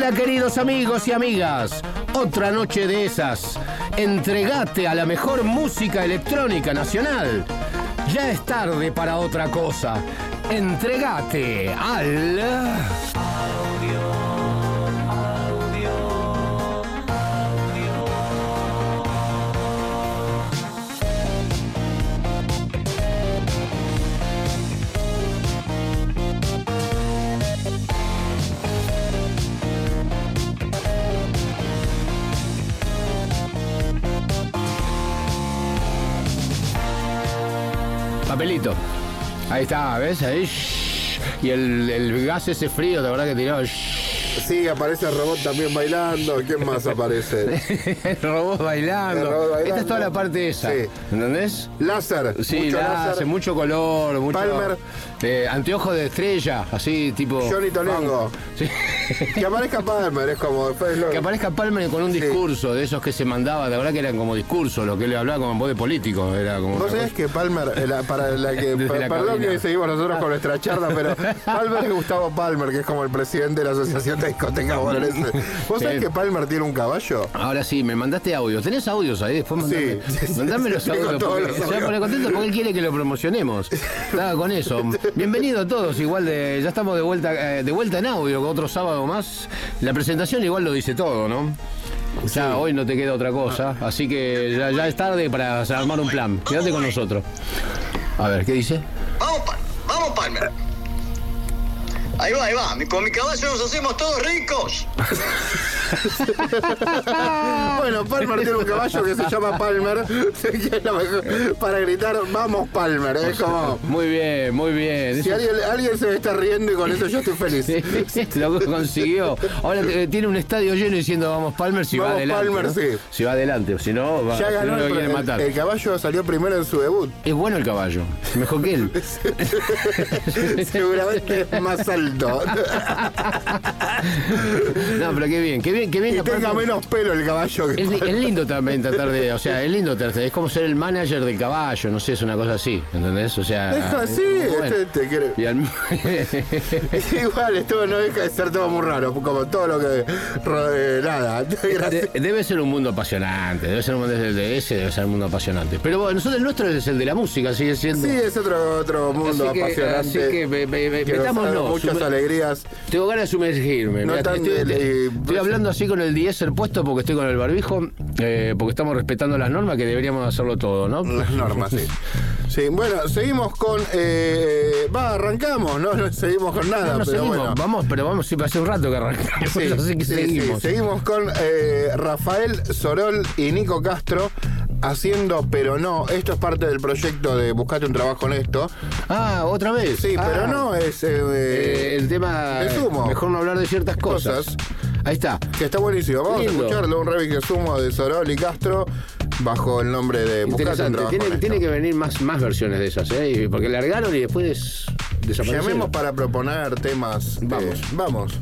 Hola queridos amigos y amigas, otra noche de esas. Entregate a la mejor música electrónica nacional. Ya es tarde para otra cosa. Entregate al... Ahí está, ¿ves? Ahí. Y el, el gas ese frío, de verdad que tiró. shhh. Sí, aparece el robot también bailando. ¿Quién más aparece? el robot bailando. El robot bailando. Esta es toda la parte esa. Sí. ¿Entendés? Láser. Sí, mucho la láser. hace mucho color, mucho. Palmer. Eh, anteojo de estrella, así tipo. Johnny Tonengo. Sí. Que aparezca Palmer, es como. después lo- Que aparezca Palmer con un Sí. discurso de esos que se mandaba, de verdad que eran como discursos, lo que él hablaba como en voz de político, era como. Vos sabés que Palmer, la- para la que. La perdón cabina. que seguimos nosotros con nuestra charla, pero Palmer es Gustavo Palmer, que es como el presidente de la Asociación de Discotecas Bonaerenses. ¿Vos sabés que Palmer tiene un caballo? Ahora sí, me mandaste audios. ¿Tenés audios ahí? Después mandame, Sí, sí, sí. mandame los audios. porque los poner contento porque él quiere que lo promocionemos. Estaba con eso. Bienvenido a todos. Igual de, ya estamos de vuelta, eh, de vuelta en audio, otro sábado más. La presentación igual lo dice todo, ¿no? Ya hoy no te queda otra cosa, así que ya, ya es tarde para armar un plan. Quédate con nosotros. A ver, ¿qué dice? Vamos, Palmer. Vamos, Palmer. Ahí va, ahí va. Con mi caballo nos hacemos todos ricos. Bueno, Palmer tiene un caballo que se llama Palmer, lo para gritar, vamos Palmer, es como... Muy bien, muy bien. Si alguien, alguien se está riendo y con eso yo estoy feliz. Sí, lo consiguió. Ahora eh, tiene un estadio lleno diciendo vamos Palmer si va Vamos, adelante. Palmer, ¿no? sí. Si va adelante, si no, va, Ya si ganó no lo el, matar. el caballo salió primero en su debut. Es bueno el caballo, mejor que él. Seguramente es más alto. No, pero qué bien, qué bien, qué bien. aparte- tenga menos pelo el caballo que Es, es lindo también tratar de, o sea, es lindo tratar, es como ser el manager del caballo, no sé, es una cosa así, ¿entendés? O sea, Es así, bueno. este te Y al- Igual, esto no deja de ser todo muy raro, como todo lo que. eh, nada. De- debe ser un mundo apasionante, debe ser un mundo de ese, debe ser un mundo apasionante. Pero bueno, nosotros el nuestro es el de la música, sigue siendo. Sí, es otro, otro mundo Así que- apasionante. así que que metámonos, alegrías. Tengo ganas de sumergirme. No Mirá, estoy, de- de- estoy hablando así con el diésel puesto porque estoy con el barbijo, eh, porque estamos respetando las normas que deberíamos hacerlo todo, ¿no? Las normas, sí. Sí, bueno, seguimos con. Eh, va, arrancamos, ¿no? No seguimos con nada, No, no pero seguimos, bueno. vamos, pero vamos, sí, hace un rato que arrancamos, Sí, así que sí, seguimos. sí, seguimos con eh, Rafael Sorol y Nico Castro haciendo Pero No. Esto es parte del proyecto de Buscate un trabajo honesto. Ah, otra vez. Sí, Ah, pero no es. eh, eh, el tema. sumo. Mejor no hablar de ciertas cosas. Cosas. Ahí está. que está buenísimo. Vamos Lindo. a escucharlo, un remix de sumo de Sorol y Castro bajo el nombre de Interesante. Tiene, tiene que venir más, más versiones de esas, ¿eh? Porque largaron y después desaparecieron. Llamemos para proponer temas. eh, Vamos.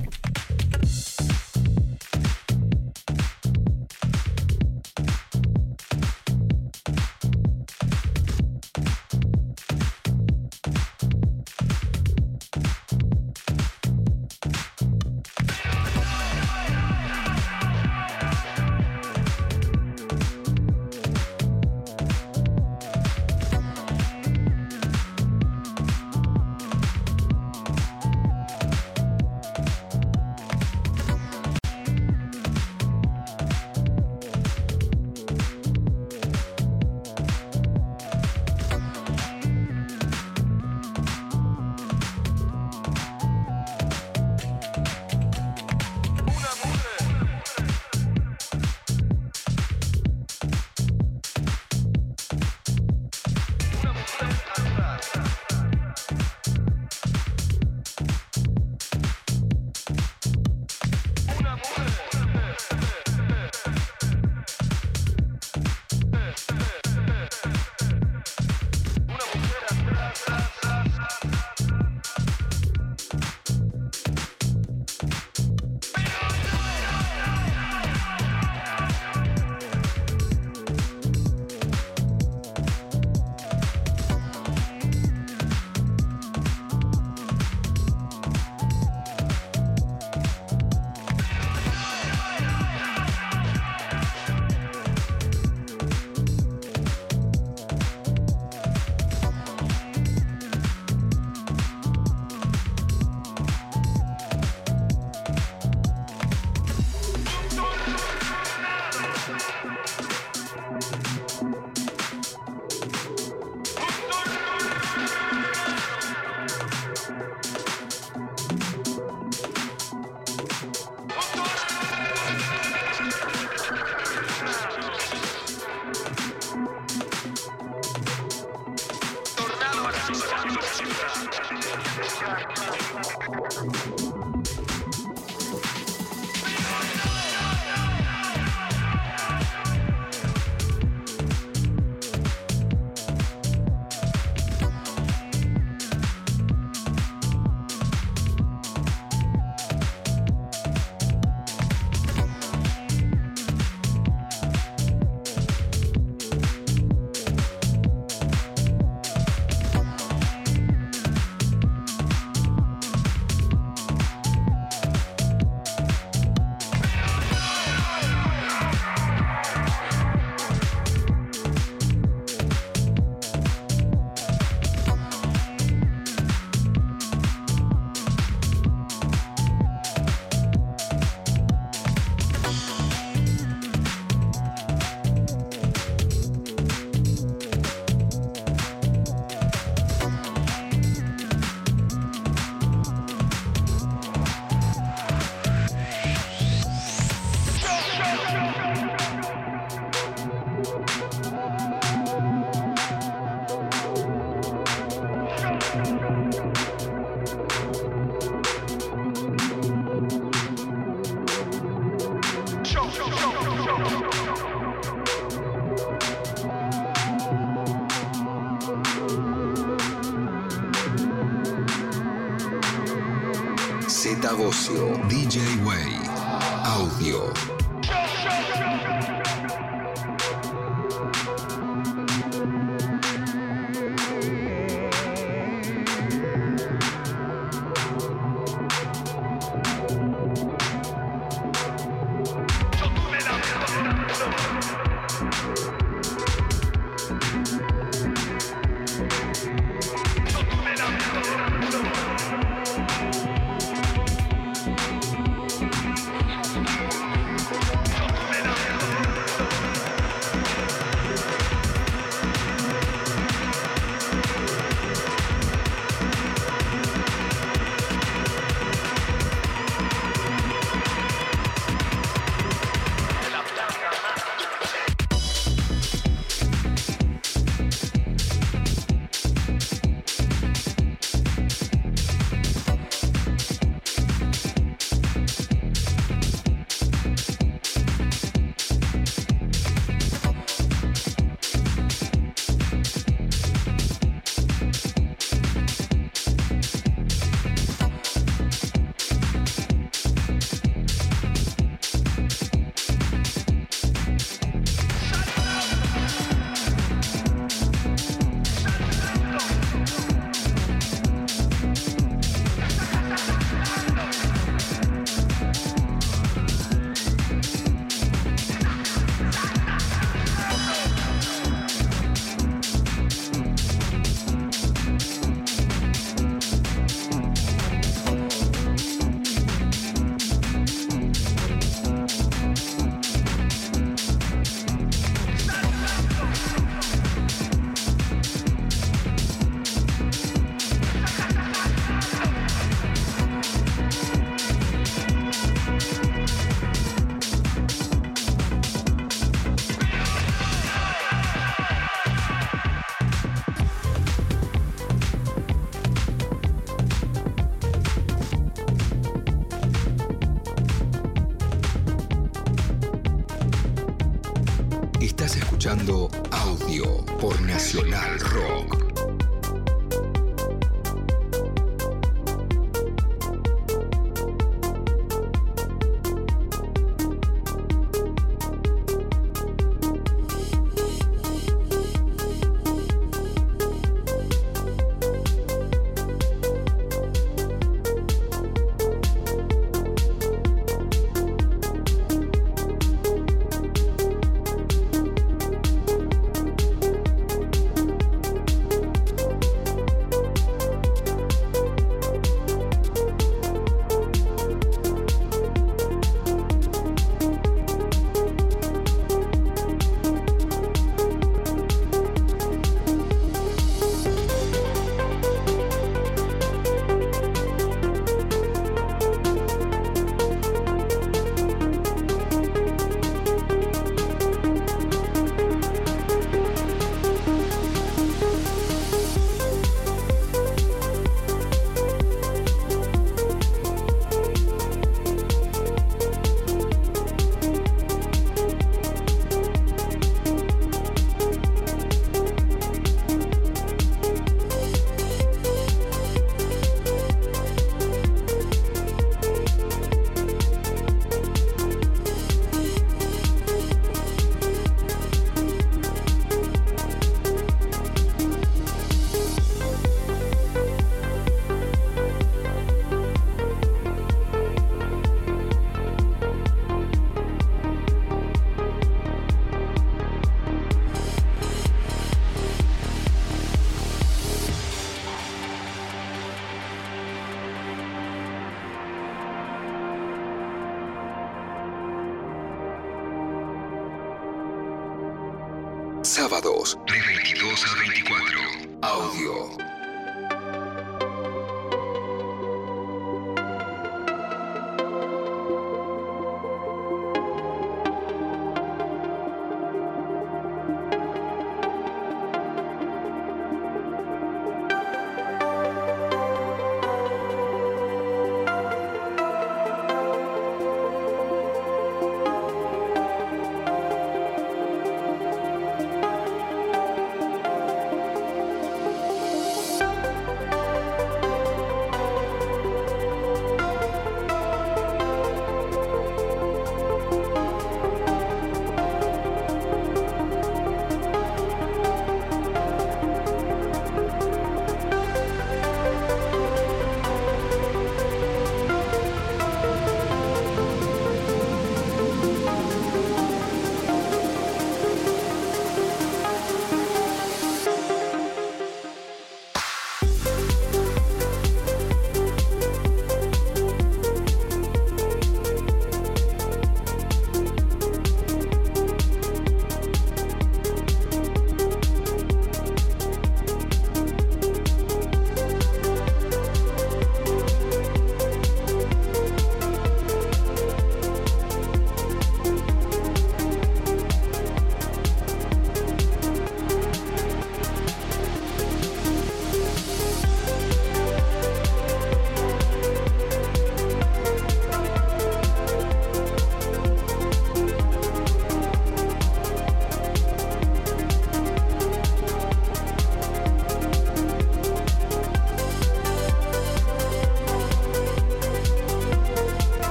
Vamos.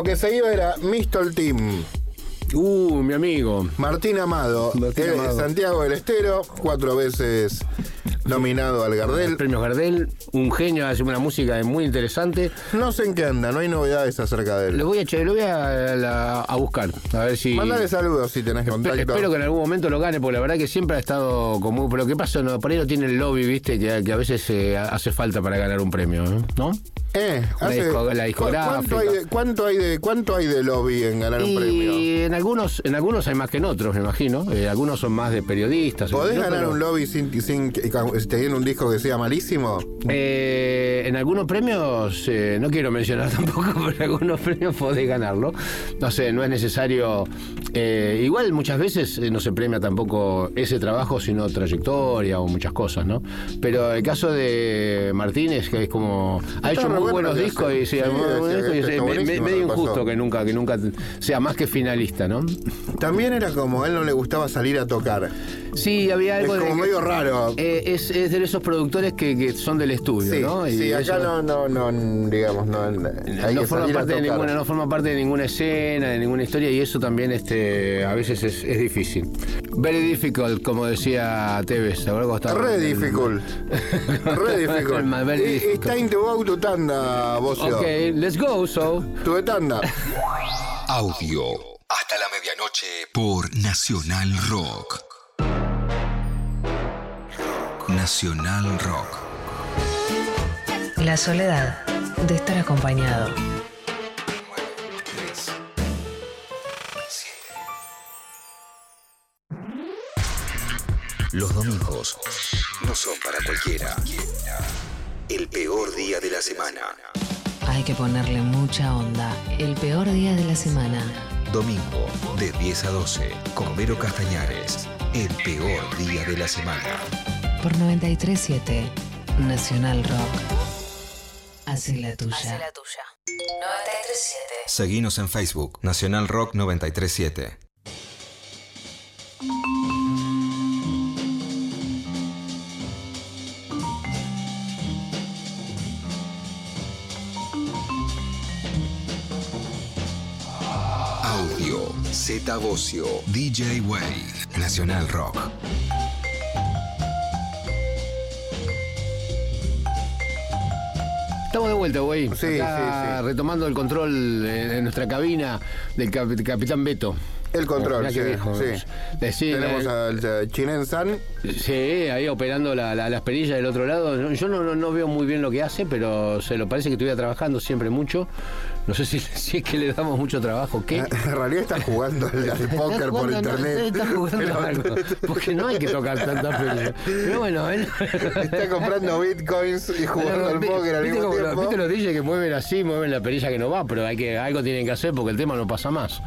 Lo que se iba era Mistol Team. Uh, mi amigo. Martín Amado, Martín eh, Amado. Santiago del Estero, cuatro veces nominado al Gardel. Premios Gardel, un genio, hace una música muy interesante. No sé en qué anda, no hay novedades acerca de Lo él. voy a, che- lo voy a, la- a buscar, a ver si... Mándale saludos si tenés contacto. Espero que en algún momento lo gane, porque la verdad que siempre ha estado como... Pero ¿qué pasa? No, por ahí no tiene el lobby, viste, que, que a veces eh, hace falta para ganar un premio, ¿eh? ¿no? Eh, La hace- disco- la ¿cu- discográfica. ¿Cuánto hay, de, cuánto, hay de, ¿Cuánto hay de lobby en ganar un premio? Y en algunos, en algunos hay más que en otros, me imagino. Eh, algunos son más de periodistas. ¿Podés ganar un lobby sin, sin que- teniendo un disco que sea malísimo? eh, en algunos premios, eh, no quiero mencionar tampoco, pero en algunos premios podés ganarlo. No sé, no es necesario. igual muchas veces no se premia tampoco ese trabajo, sino trayectoria o muchas cosas, ¿no? Pero el caso de Martínez, que es como. Ha hecho muy bueno buenos discos y sí, es medio injusto que nunca, que nunca sea más que finalista, ¿no? También era como a él no le gustaba salir a tocar. Sí, había Es algo de como que- medio raro. Eh, es, es de esos productores que, que son del estudio, Sí, ¿no? Y sí, acá no, no, no, digamos, no, hay no forma parte de ninguna, no forma parte de ninguna escena, de ninguna historia, y eso también este, a veces es, es difícil. Very difficult, como decía Tevez, ¿te acuerdas cuando estaba Re difficult. Re difficult. Eh, difficult. Está in to go tu tanda, Bocio. Ok, let's go, so. Tu de tanda. Audio. Hasta la medianoche por Nacional Rock. Nacional Rock. La soledad de estar acompañado. Los domingos no son para cualquiera. El peor día de la semana. Hay que ponerle mucha onda. El peor día de la semana. Domingo, de 10 a 12, con Vero Castañares. El peor día de la semana. Por 937 Nacional Rock. Hace la tuya. Hace la tuya. 937. Seguinos en Facebook, Nacional Rock 937. Z Bocio, DJ Wave, Nacional Rock. Estamos de vuelta, güey. Sí, sí, sí. Retomando el control eh, en nuestra cabina del cap- capitán Beto. El control, sí, sí. Eh, Tenemos eh, al eh, Chinen San. Sí, ahí operando la, la- las perillas del otro lado. Yo no, no, no veo muy bien lo que hace, pero se lo parece que estuviera trabajando siempre mucho. No sé si, si es que le damos mucho trabajo qué. En realidad está jugando al, póker por jugando, no, internet. está jugando algo, porque no hay que tocar tantas perillas. Pero bueno, él... Está comprando bitcoins y jugando al póker al ¿Viste mismo los- tiempo. ¿Viste los DJs que mueven así, mueven la perilla que no va? Pero hay que, algo tienen que hacer porque el tema no pasa más.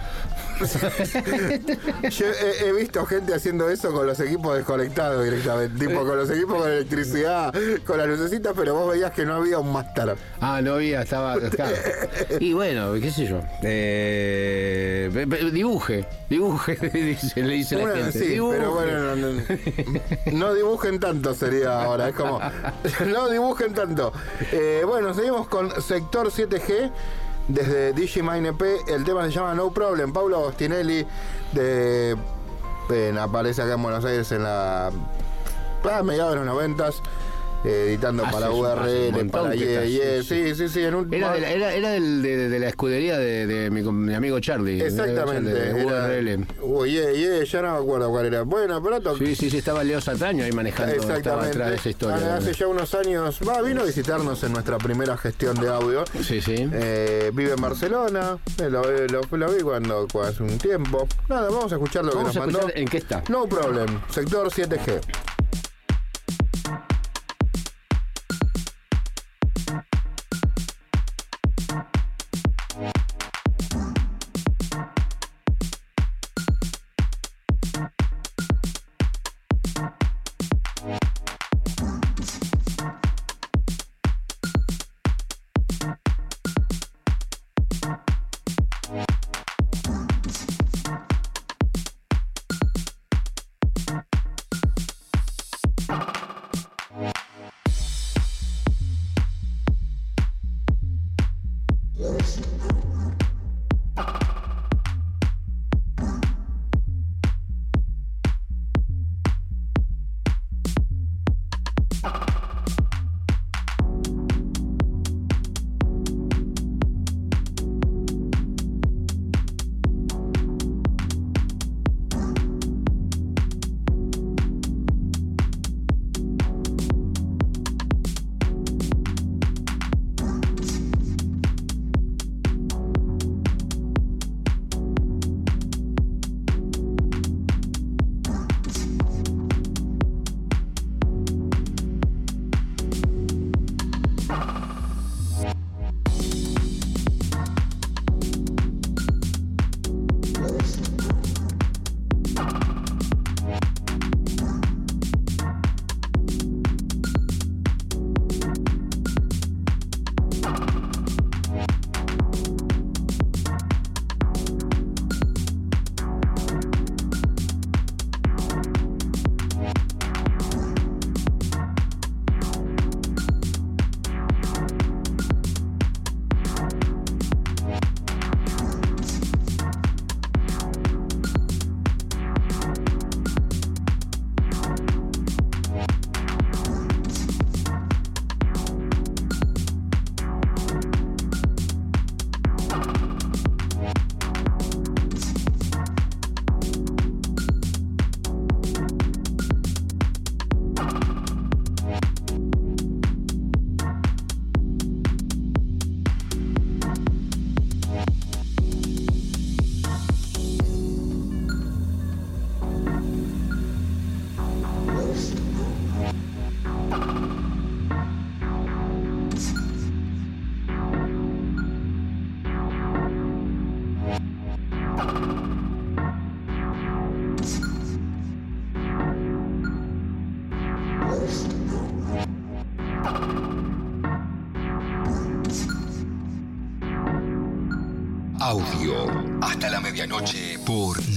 Yo he, he visto gente haciendo eso con los equipos desconectados directamente. Tipo con los equipos con electricidad, con las lucecitas, pero vos veías que no había un máster. Ah, no había, estaba. claro. Y bueno, qué sé yo. Eh, dibuje, dibuje, dice- le dice la gente. sí, dibuje. pero bueno, no, no- no dibujen tanto sería ahora. Es como, no dibujen tanto. Eh, bueno, seguimos con Sector 7G. Desde Digimine EP, el tema se llama No Problem. Paulo Agostinelli de, aparece acá en Buenos Aires en la a mediados de los noventas, editando Hace para URL, para que Ye está, Ye. sí, Sí, sí, sí, en un Era, de la, era, era del- de, de la escudería de, de mi, amigo Charlie. Exactamente. De, URL. Uy, Ye Ye, ya no me acuerdo cuál era. Bueno, pero Sí, sí, sí, estaba Leo Sataño ahí manejando. Exactamente. atrás de esa historia. Hace ya unos años, va, vino a visitarnos en nuestra primera gestión de audio. Sí, sí. Eh, vive en Barcelona, eh, lo, lo- lo vi cuando, cuando hace un tiempo. Nada, vamos a escuchar lo Vamos que a nos mandó. en qué está. No problem, sector 7G.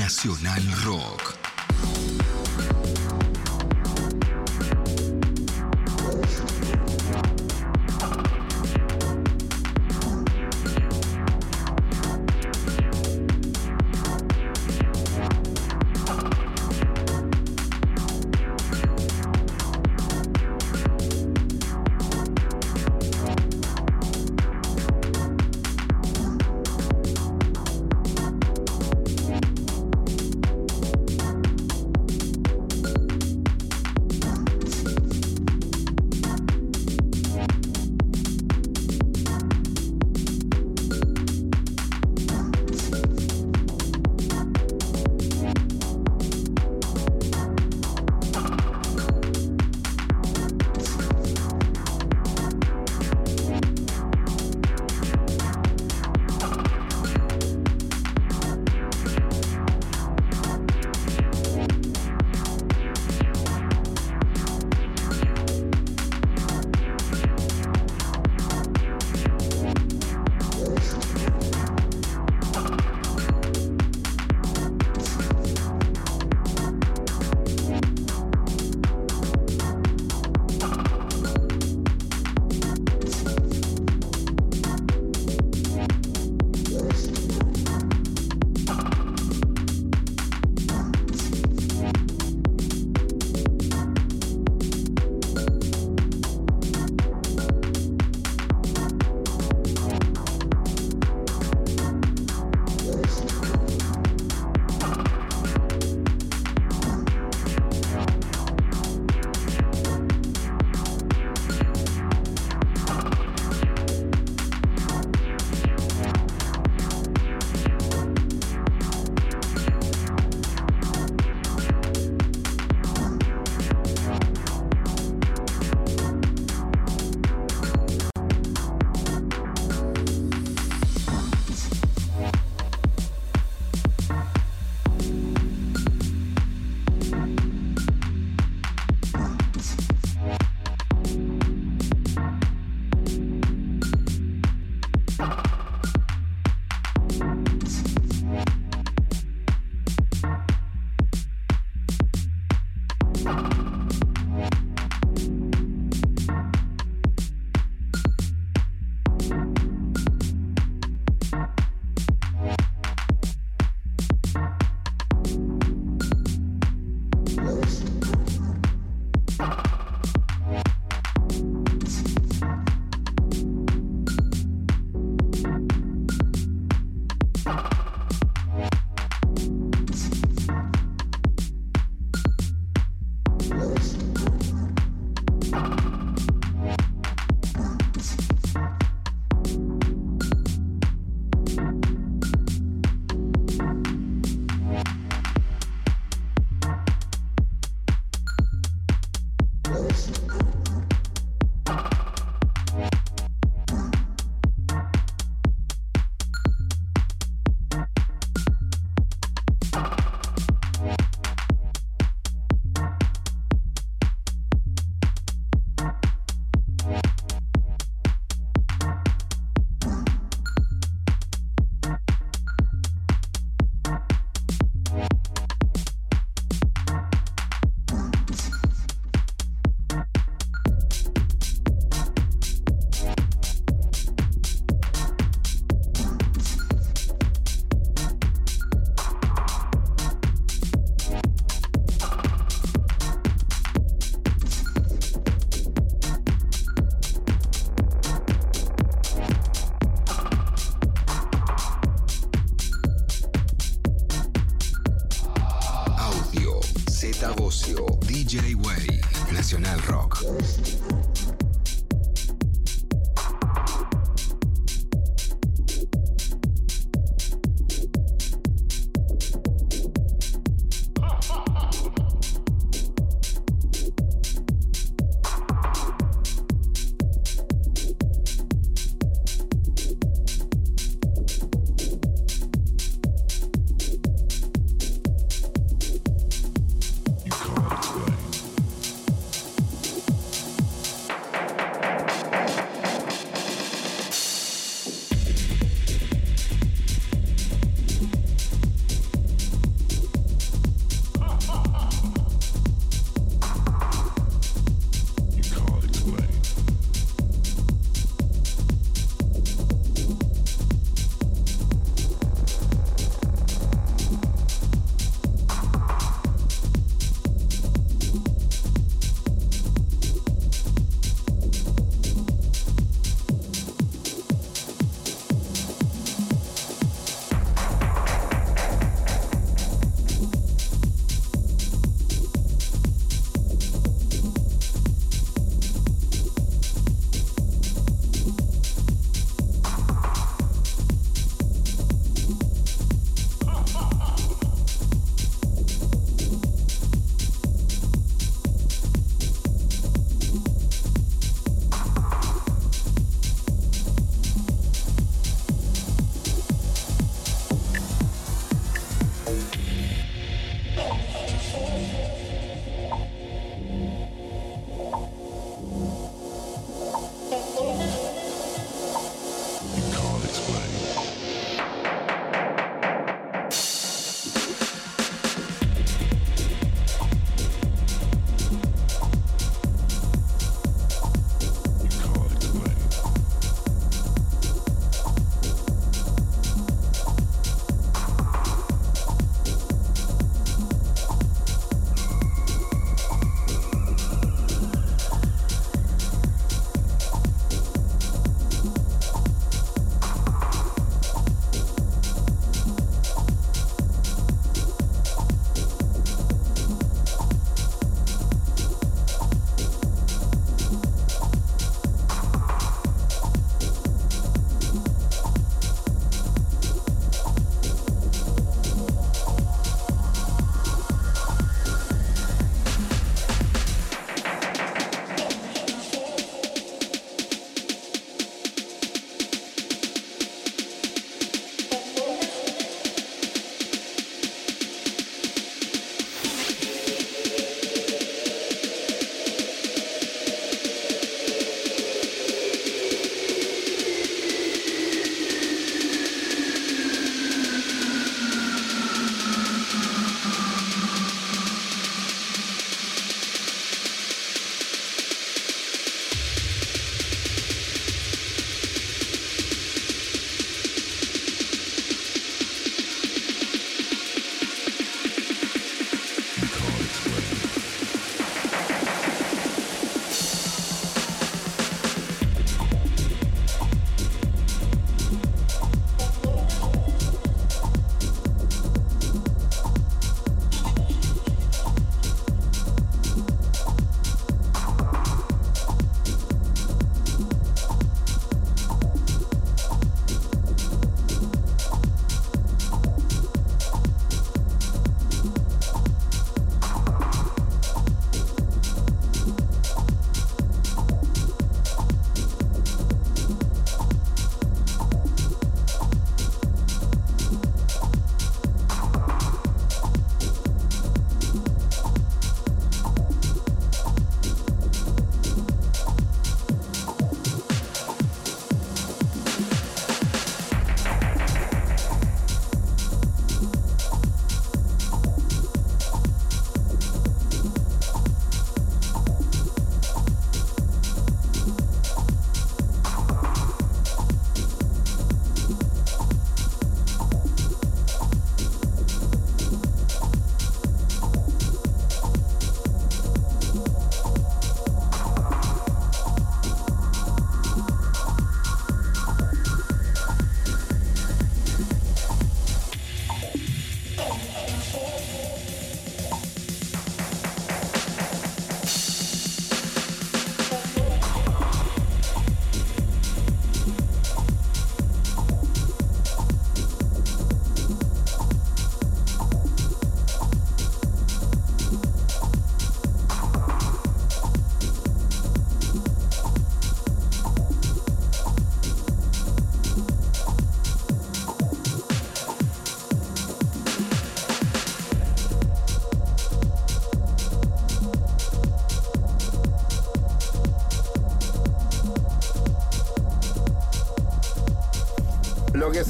Nacional Rock.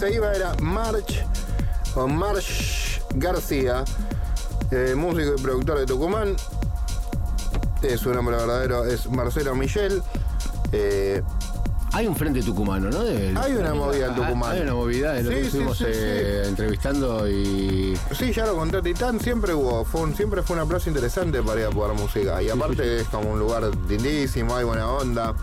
Se iba era March o March García, eh, músico y productor de Tucumán. Eh, su nombre verdadero es Marcelo Michel. Eh, Hay un frente tucumano, ¿no? De- Hay una movida en Tucumán. Hay una movida, de lo Sí, que estuvimos sí, eh, entrevistando y. sí, ya lo conté Titán, siempre hubo, fue un- siempre fue una plaza interesante para ir a jugar música. Y aparte es como un lugar lindísimo, hay buena onda.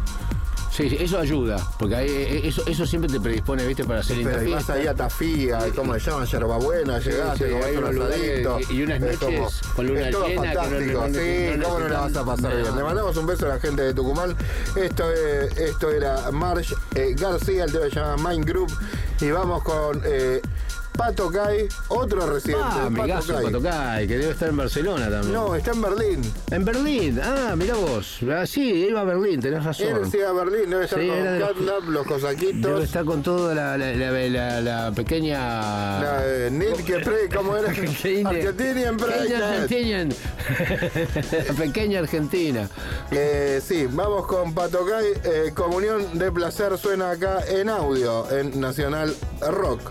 Sí, eso ayuda, porque ahí, eh, eso, eso siempre te predispone, ¿viste? Para hacer linda Pero vas ahí a Tafía, ¿cómo se llama? Yerbabuena, llegás, sí, hay un asadito. y- unas Es noches con luna es todo llena fantástico, no- no- sí, no ¿cómo no la vas a pasar bien? Le mandamos un beso a la gente de Tucumán. Esto, es- esto era Marsh eh, García, el tema se llama Mind Group. Y vamos con eh, Pato Kai, otro residente Ah, amigazo Pato Kai. Patocay, que debe estar en Barcelona también. No, está en Berlín. En Berlín, ah, mirá vos. Ah, sí, iba a Berlín, tenés razón. Él sí a Berlín, debe estar Sí, con los- Catlab, los cosaquitos. Debe estar con toda la, la, la, la- la pequeña. La, eh, Nil que pre, ¿cómo era? Argentinian. Argentinian. la pequeña Argentina. Eh, sí, vamos con Patocay. Eh, Comunión de placer suena acá en audio, en Nacional Rock.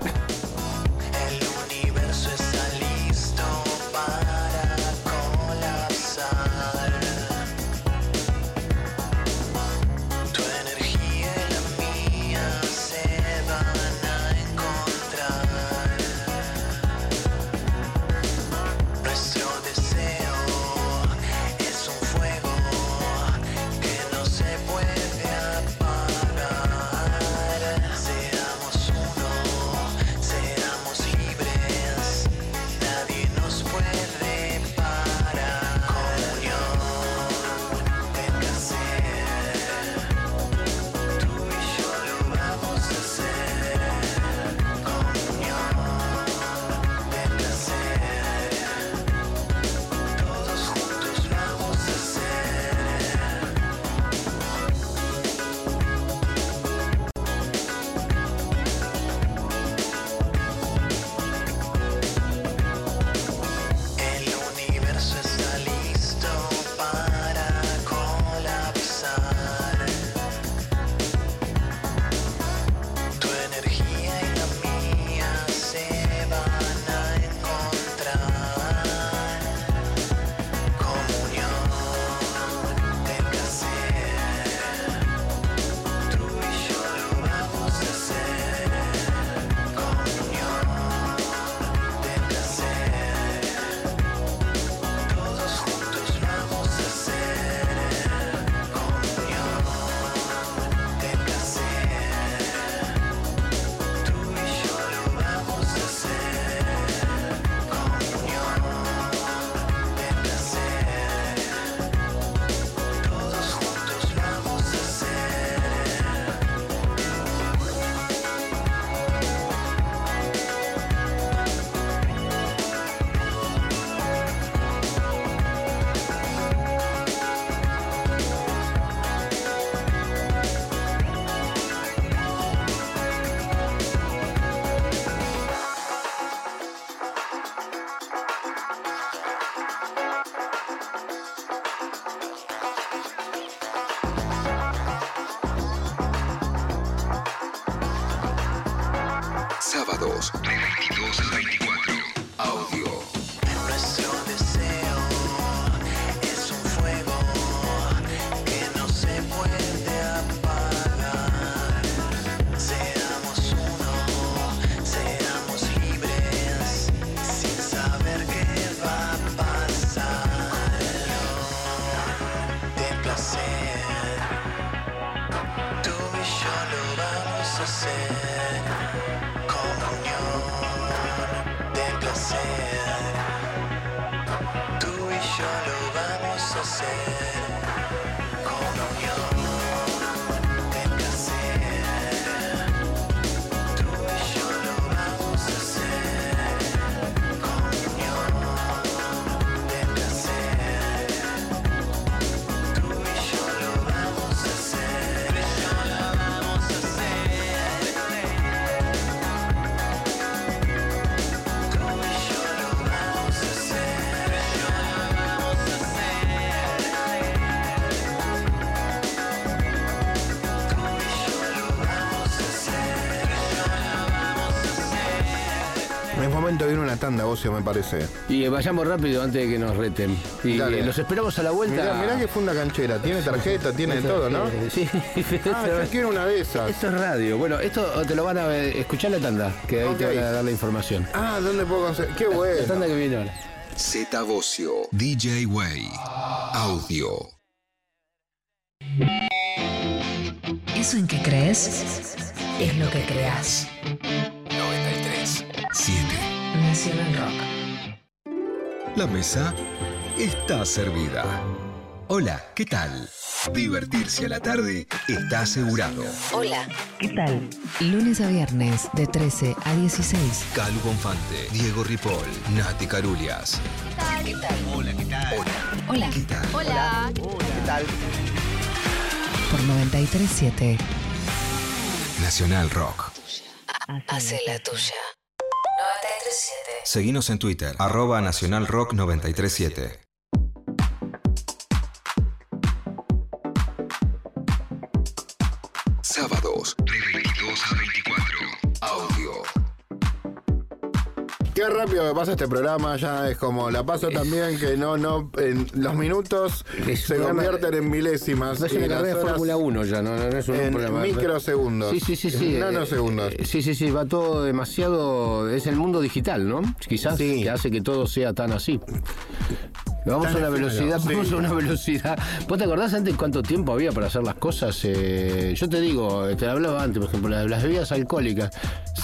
Una Bocio, me parece. Y vayamos rápido antes de que nos reten. Y Dale. los esperamos a la vuelta. Mirá, mirá que funda canchera, tiene tarjeta, tiene todo, ¿no? Sí, Ah, yo quiero una de esas. Esto es radio. Bueno, esto te lo van a escuchar la tanda, que ahí te Ok. van a dar la información. Ah, ¿dónde puedo conseguir? Qué La bueno. tanda que viene ahora. Z Bocio. DJ Way. Audio. Mesa está servida. Hola, ¿qué tal? Divertirse a la tarde está asegurado. Hola. ¿Qué tal? Lunes a viernes de 13 a 16. Calu Bonfante, Diego Ripoll, Nati Carulias. ¿Qué tal? Hola, ¿qué tal? Hola. Hola. ¿Qué tal? Por 937. Nacional Rock. Hace la tuya. 937. Seguimos en Twitter, arroba nacionalrock937. Que pasa este programa, ya es como la paso también, que no, no, en los minutos Es se convierten en milésimas. No es una carrera de Fórmula 1 ya, no, no, no es un En programa. microsegundos. Sí, sí, sí, sí. Nanosegundos. Eh, Sí, sí, sí, va todo demasiado. Es el mundo digital, ¿no? Quizás Sí. que hace que todo sea tan así. Vamos a una velocidad, sí. vamos a una velocidad. ¿Vos te acordás antes cuánto tiempo había para hacer las cosas? Eh, yo te digo, te hablaba antes, por ejemplo, las, bebidas alcohólicas.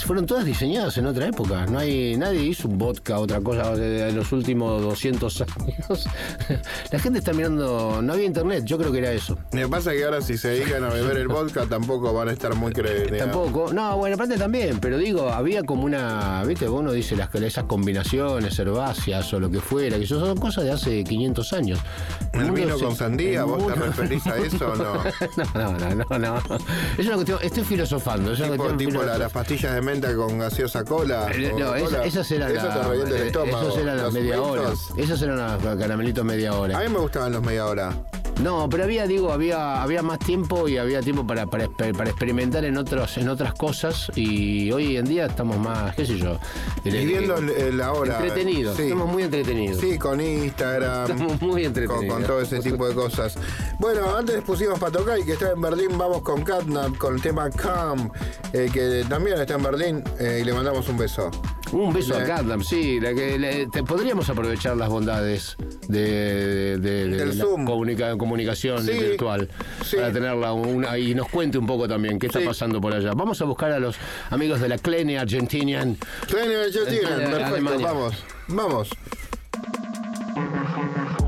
Fueron todas diseñadas en otra época. No hay, nadie hizo un vodka, otra cosa de los últimos 200 años. La gente está mirando, no había internet, yo creo que era eso. Que pasa que ahora si se dedican a beber el vodka tampoco van a estar muy creíbles. Tampoco, no, bueno, aparte también, pero digo, había como una, viste, uno dice las, esas combinaciones herbáceas o lo que fuera, que son cosas de hace 500 años. ¿El mundo vino con sandía? el ¿Vos te mundo- referís a eso o no? no, no, no, no, no. Es una cuestión, estoy filosofando. Es una Tipo, la- las pastillas de menta con gaseosa cola. Eh, No, esa- esas eran Eso la- te el eh, estómago. Esas eran las media hora. mentos. Esas eran las caramelitos media hora. A mí me gustaban los media hora. No, pero había, digo, había, había más tiempo y había tiempo para, para, exper- para experimentar en otros, en otras cosas y hoy en día estamos más, qué sé yo, Viviendo el- el ahora. entretenidos, Sí. estamos muy entretenidos. Sí, con Instagram. Estamos muy con, entretenidos. con todo ese tipo de cosas. Bueno, antes pusimos para tocar y que está en Berlín, vamos con Catnap, con el tema Cam, eh, que también está en Berlín, eh, y le mandamos un beso. Un beso Le- a Catnap, sí. La que, le- te- podríamos aprovechar las bondades de, de- de- de Del la Zoom. comunica- comunicación Sí, virtual sí. para tenerla una, y nos cuente un poco también qué está Sí. pasando por allá. Vamos a buscar a los amigos de la Kleine Argentinian. Argentina, Eh, perfecto, Alemania. vamos, vamos mejor, mejor.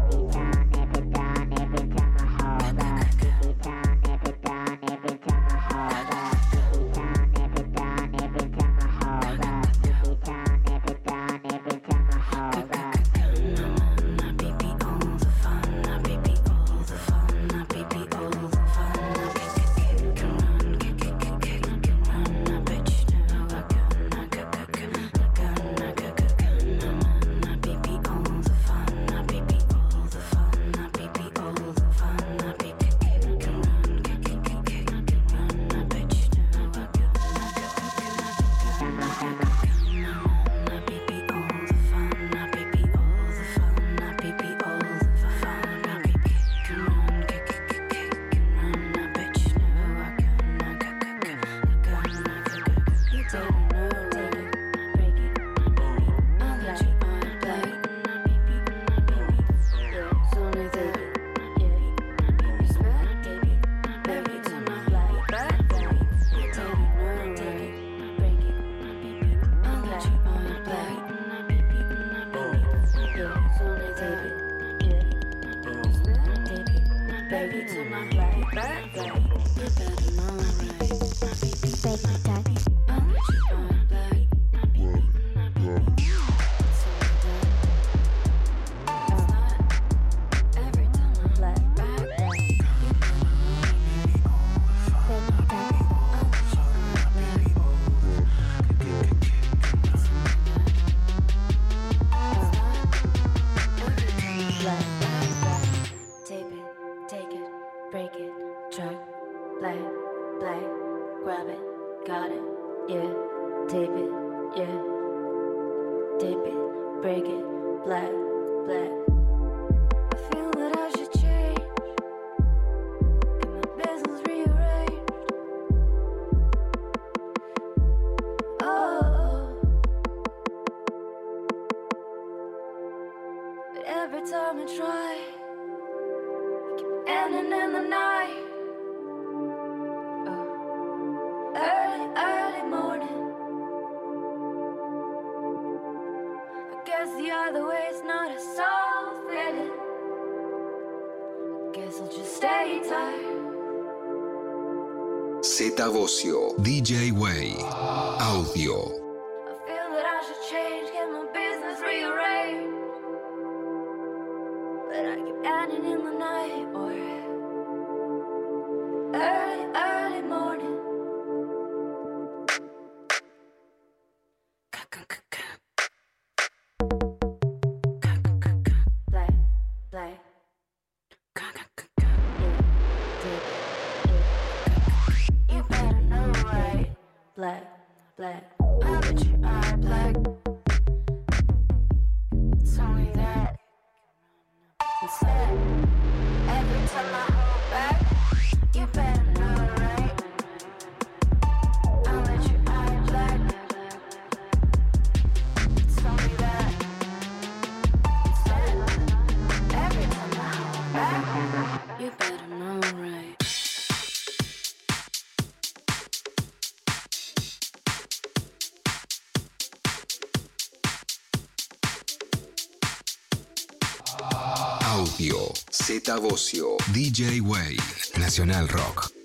Z DJ Way, Nacional Rock.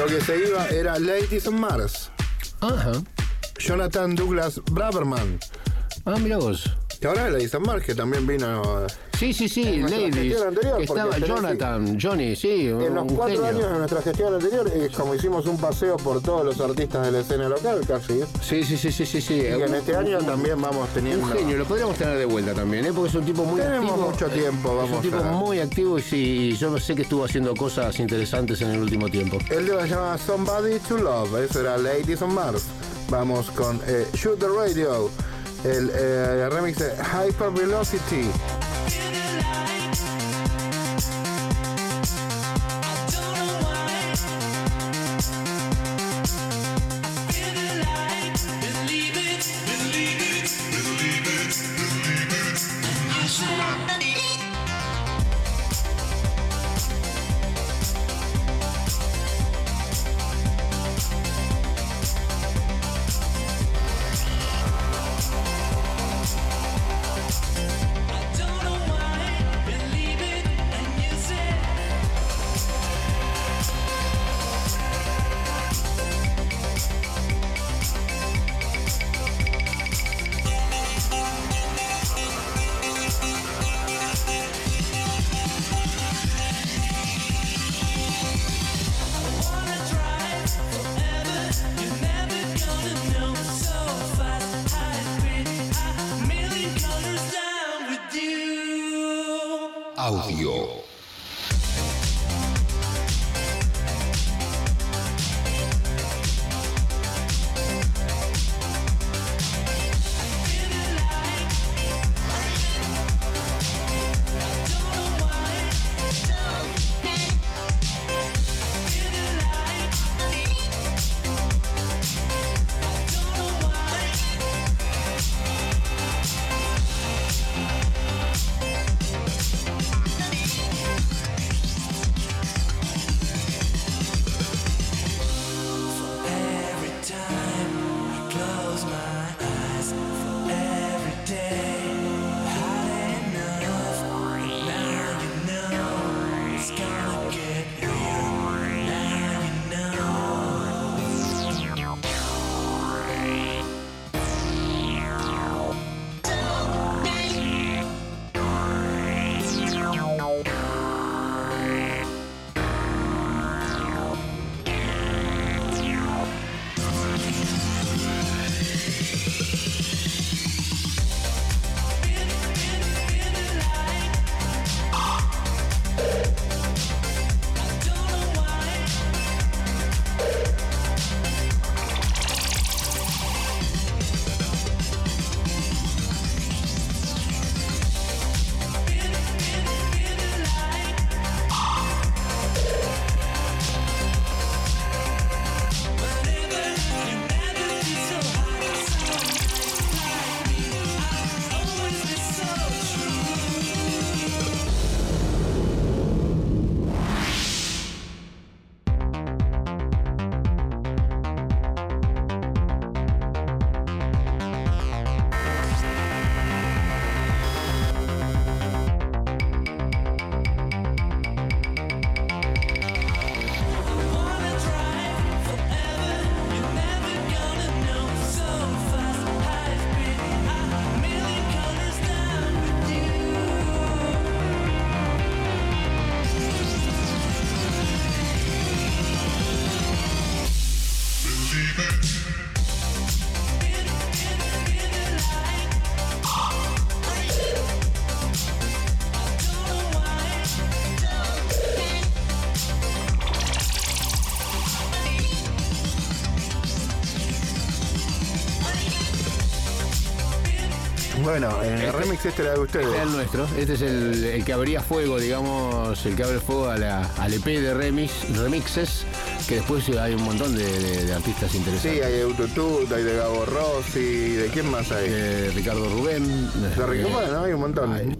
Lo que se iba era Ladies on Mars. Ajá. Jonathan Douglas Braverman. Ah, mira vos. Que ahora es Ladies on Mars, que también vino Sí, sí, sí, nuestra Ladies. que estaba Jonathan, Johnny, sí. En los cuatro genio. años de nuestra gestión anterior, eh, como hicimos un paseo por todos los artistas de la escena local, casi. Sí, sí, sí, sí, sí. sí. Y en este año también vamos teniendo. Un genio, lo podríamos tener de vuelta también, ¿eh? porque es un tipo muy Tenemos activo. mucho tiempo, Es vamos un tipo a- muy activo y sí, yo sé que estuvo haciendo cosas interesantes en el último tiempo. El tema se llama Somebody to Love, eso era Ladies on Mars. Vamos con eh, Shoot the Radio, el eh, remix de Hyper Velocity. Bueno, en el remix este era de ustedes. Era el nuestro. Este es el, el que abría fuego, digamos, el que abre fuego a la, al EP de remix, remixes, que después hay un montón de, de- de artistas Sí, interesantes. hay de Ututut, hay de Gabo Rossi, ¿de quién más hay? Eh, Ricardo Rubén. De eh, bueno, hay un montón. Sábados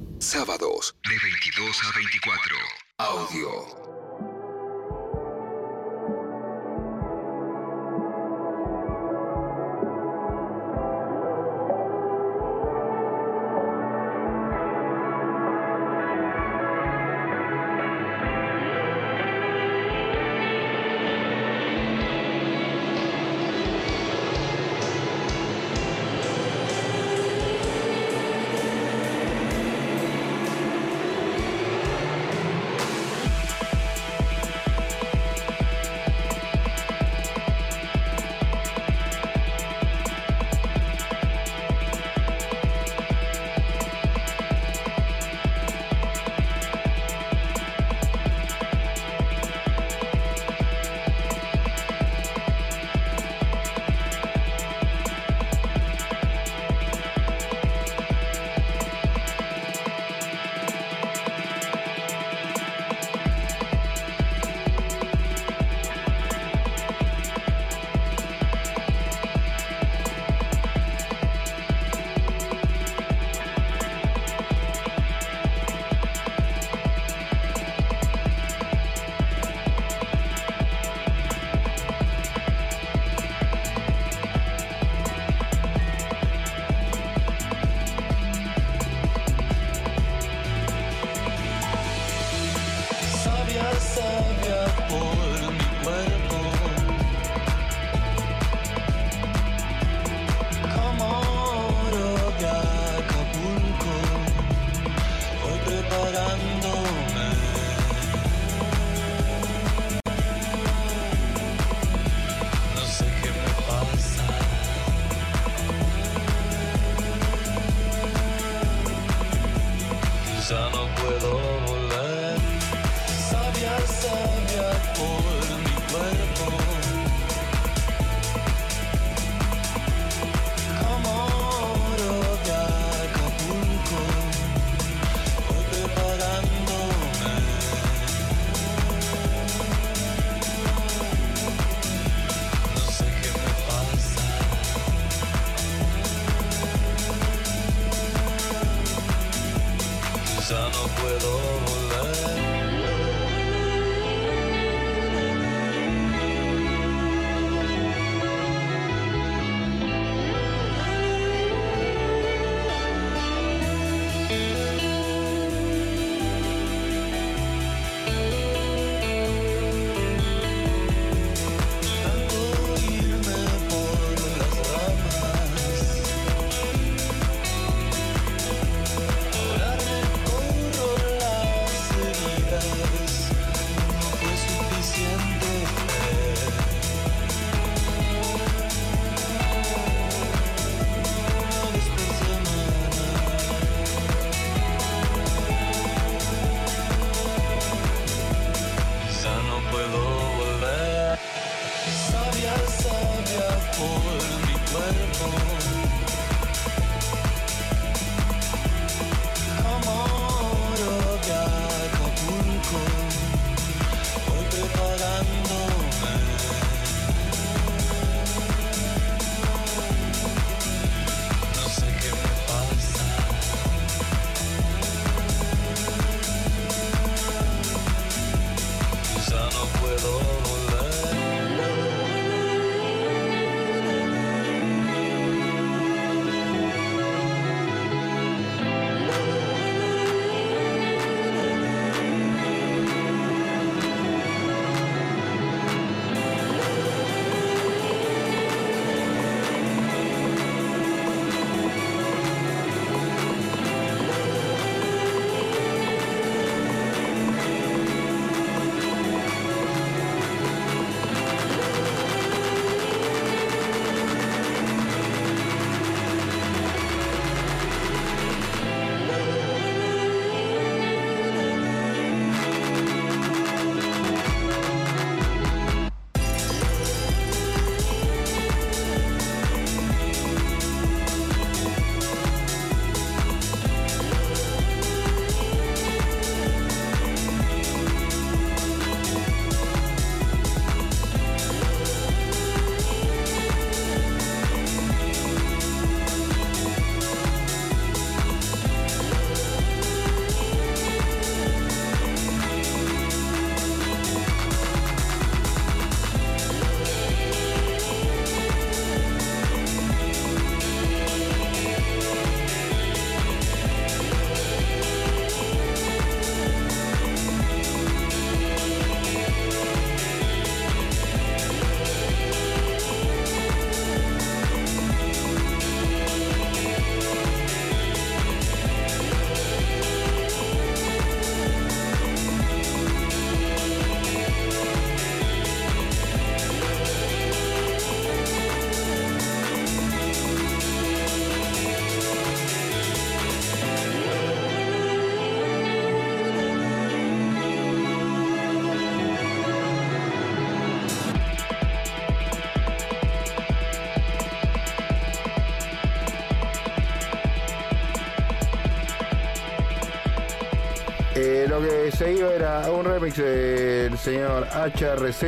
era un remix del señor HRZ.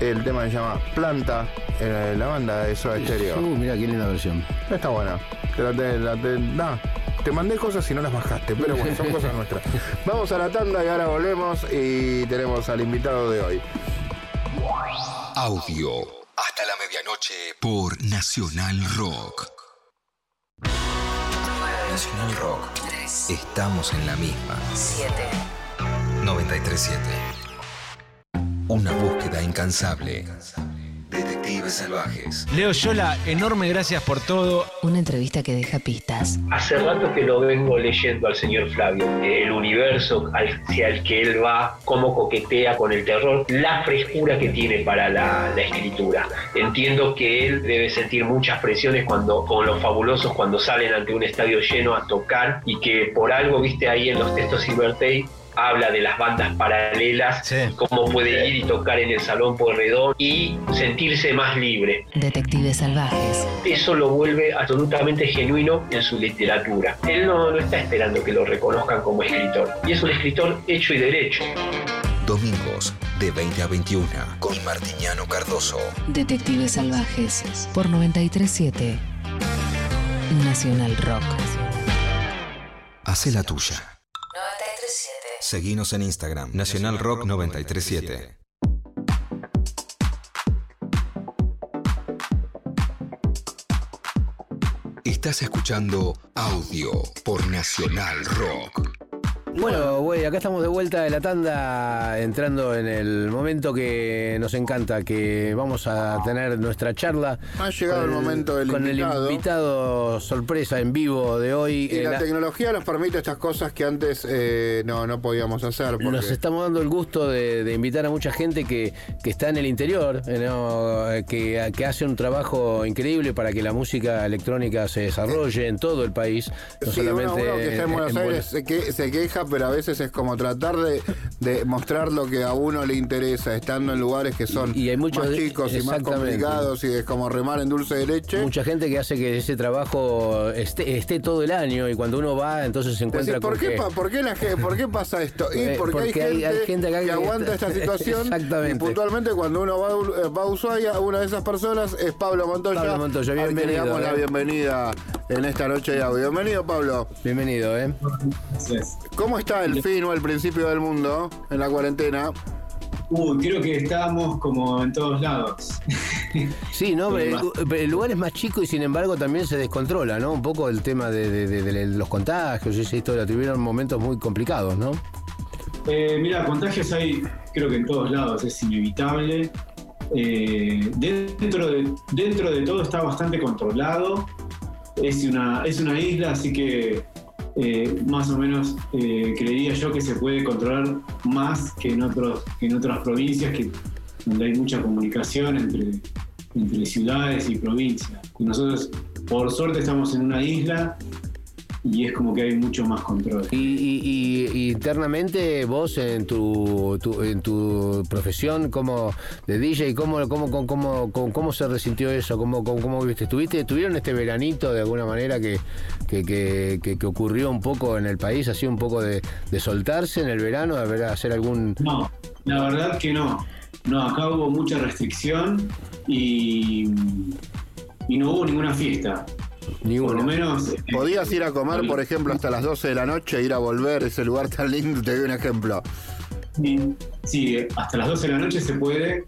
El tema se llama Planta. la banda de Soda Stereo. Uh, mira qué linda versión. Está buena. Te, la- te- la- te- nah, te mandé cosas y no las bajaste, pero bueno, son cosas nuestras. Vamos a la tanda y ahora volvemos y tenemos al invitado de hoy. Audio. Hasta la medianoche por Nacional Rock. Nacional Rock. Estamos en la misma. 7. 937. Una búsqueda incansable. Detectives salvajes. Leo Yola, enorme gracias por todo. Una entrevista que deja pistas. Hace rato que lo vengo leyendo al señor Flavio, el universo hacia el que él va, cómo coquetea con el terror, la frescura que tiene para la, la escritura. Entiendo que él debe sentir muchas presiones cuando, con los fabulosos cuando salen ante un estadio lleno a tocar y que por algo, viste ahí en los textos Silvertay, habla de las bandas paralelas, cómo puede ir y tocar en el Salón Porredón y sentirse más libre. Detectives salvajes. Eso lo vuelve absolutamente genuino en su literatura. Él no, no está esperando que lo reconozcan como escritor. Y es un escritor hecho y derecho. Domingos de 20 a 21 con Martiñano Cardoso. Detectives salvajes. Por 937. Nacional Rock. Hace la tuya. 937. Seguinos en Instagram, Nacional Rock 937. Estás escuchando audio por Nacional Rock. Bueno, güey, acá estamos de vuelta de la tanda, entrando en el momento que nos encanta, que vamos a tener nuestra charla. Ha llegado con el momento del con invitado. el invitado sorpresa en vivo de hoy. Y Eh, la la- tecnología nos permite estas cosas que antes eh, no, no podíamos hacer. Porque Nos estamos dando el gusto de, de invitar a mucha gente que, que está en el interior, eh, ¿no? Eh, que, que hace un trabajo increíble para que la música electrónica se desarrolle en todo el país, no Sí, uno, solamente uno que está en Buenos Aires se, que- se queja, pero a veces es como tratar de, de mostrar lo que a uno le interesa, estando en lugares que son Y hay muchos más chicos y más complicados y es como remar en dulce de leche. Mucha gente que hace que ese trabajo esté, esté todo el año y cuando uno va entonces se encuentra Decís, ¿por, con qué, que- pa- por, qué la ge- ¿Por qué pasa esto? Y Eh, porque, hay, porque hay- gente hay gente acá que, que- aguanta esta situación. Exactamente. Y puntualmente cuando uno va, va a Ushuaia, una de esas personas es Pablo Montoya. Pablo Montoya, al que le bienvenido, damos la eh. bienvenida en esta noche de audio. Bienvenido, Pablo. Bienvenido, ¿eh? ¿Cómo está el fin o el principio del mundo en la cuarentena? Uy, creo que estábamos como en todos lados. Sí, ¿no? El, más. el lugar es más chico y sin embargo también se descontrola, ¿no? Un poco el tema de, de- de- de los contagios y esa historia. Tuvieron momentos muy complicados, ¿no? Eh, mira, contagios hay, creo que en todos lados, es inevitable. Eh, dentro, de, dentro de todo está bastante controlado. Es una, es una isla, así que eh, más o menos eh, creería yo que se puede controlar más que en, otros, que en otras provincias, que, donde hay mucha comunicación entre, entre ciudades y provincias. Y nosotros, por suerte, estamos en una isla y es como que hay mucho más control. Y, y- internamente vos en tu, tu- en tu profesión como de DJ, ¿cómo, cómo, cómo, cómo, cómo- se resintió eso? ¿Cómo, cómo, cómo viste? ¿Estuviste, ¿Tuvieron este veranito de alguna manera que, que, que- que- que ocurrió un poco en el país, así un poco de, de soltarse en el verano, de hacer algún... No, la verdad que no. No, acá hubo mucha restricción y, y no hubo ninguna fiesta. Ninguna. Por lo menos. eh, Podías ir a comer, por ejemplo, hasta las 12 de la noche, ir a volver, ese lugar tan lindo, te doy un ejemplo. Sí, sí, hasta las 12 de la noche se puede,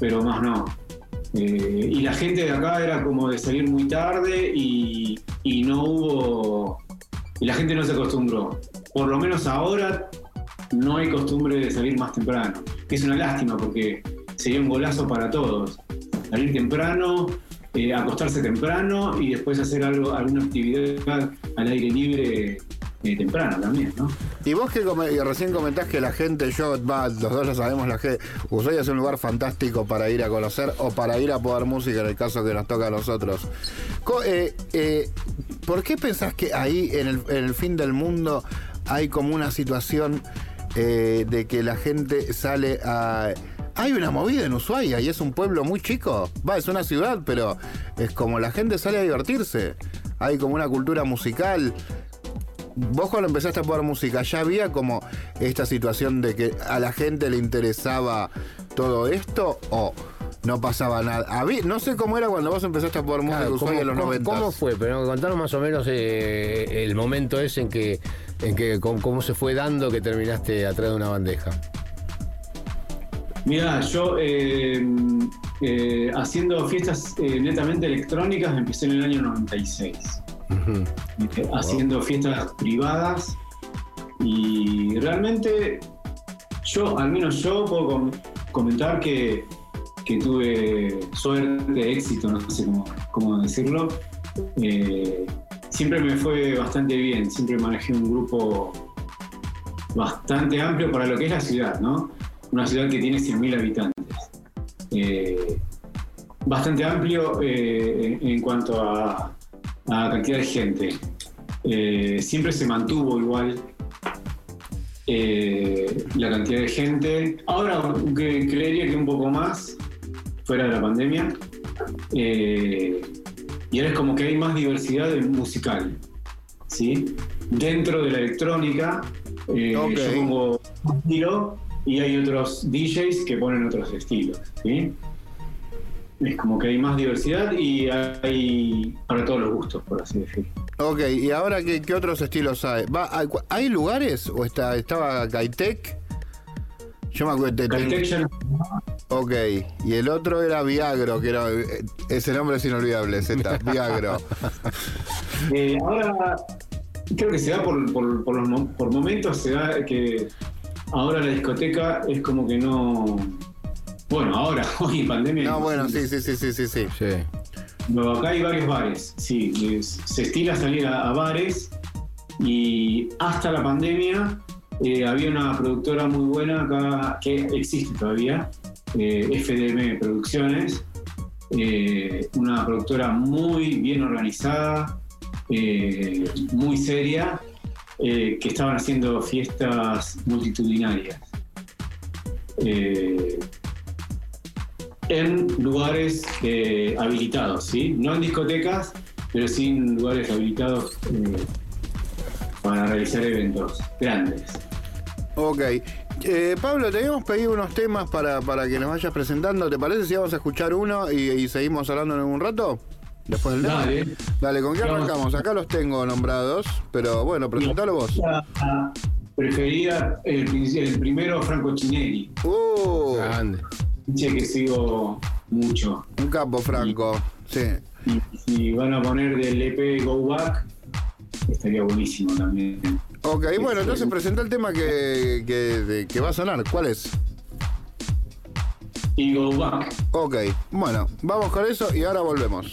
pero más no. Eh, y la gente de acá era como de salir muy tarde y, y no hubo. Y la gente no se acostumbró. Por lo menos ahora no hay costumbre de salir más temprano. Es una lástima porque sería un golazo para todos. Salir temprano, eh, acostarse temprano y después hacer algo, alguna actividad al aire libre eh, temprano también, ¿no? Y vos que recién comentás que la gente, yo, los dos lo sabemos, la gente, Ushuaia es un lugar fantástico para ir a conocer o para ir a poder música en el caso que nos toca a nosotros. Eh, ¿Por qué pensás que ahí, en el, fin del mundo, hay como una situación de que la gente sale a... Hay una movida en Ushuaia y es un pueblo muy chico. Va, es una ciudad, pero es como la gente sale a divertirse. Hay como una cultura musical. Vos cuando empezaste a poner música, ¿ya había como esta situación de que a la gente le interesaba todo esto o no pasaba nada? No sé cómo era cuando vos empezaste a poner música Claro, en Ushuaia en los cómo- 90. cómo fue? Pero contanos más o menos eh, el momento ese en que, en que cómo, cómo se fue dando que terminaste atrás de una bandeja. Mira, yo eh, eh, haciendo fiestas eh, netamente electrónicas empecé en el año 96, eh, haciendo fiestas privadas. Y realmente yo, al menos yo puedo comentar que, que tuve suerte, éxito, no sé cómo, cómo decirlo. Siempre me fue bastante bien, siempre manejé un grupo bastante amplio para lo que es la ciudad, ¿no? Una ciudad que tiene 100.000 habitantes. Eh, bastante amplio eh, en, en cuanto a, a cantidad de gente. Eh, siempre se mantuvo igual la cantidad de gente. Ahora que, creería que un poco más, fuera de la pandemia. Y ahora es como que hay más diversidad musical. ¿sí? Dentro de la electrónica, eh, Ok. yo pongo un estilo y hay otros DJs que ponen otros estilos. ¿sí? Es como que hay más diversidad y hay para todos los gustos, por así decirlo. Ok, ¿y ahora qué, qué otros estilos hay? Va, hay, cu- ¿hay lugares? ¿O está, estaba Gaitec? Yo me acuerdo. te- Caltech ya no- Ok, y el otro era Viagro, que era. eh, Ese nombre es inolvidable, Z, Viagro. Eh, ahora creo que se da por, por, por los por momentos, se da que ahora la discoteca es como que no. Bueno, ahora, hoy en pandemia. No, bueno, sí, sí, sí, sí, sí, sí. Sí. No, acá hay varios bares, sí. es- se estila salir a, a bares y hasta la pandemia eh, había una productora muy buena acá que existe todavía, eh, FDM Producciones, eh, una productora muy bien organizada, eh, muy seria, eh, que estaban haciendo fiestas multitudinarias. Eh, en lugares eh, habilitados, ¿sí? No en discotecas, pero sí en lugares habilitados eh, para realizar eventos grandes. Ok. Eh, Pablo, te habíamos pedido unos temas para, para que nos vayas presentando. ¿Te parece si vamos a escuchar uno y, y seguimos hablando en un rato? Después del tema. Dale. Dale, ¿con qué Vamos. arrancamos? Acá los tengo nombrados, pero bueno, presentalo vos. La preferida, el, primero, Franco Chinelli, Uh, Grande. che, que sigo mucho. un capo, Franco. Sí. Y si van a poner del EP Go Back, estaría buenísimo también. Ok, bueno, entonces presenta el tema que, que, de- que va a sonar. ¿Cuál es? Y Go Back. Ok, bueno, vamos con eso y ahora volvemos.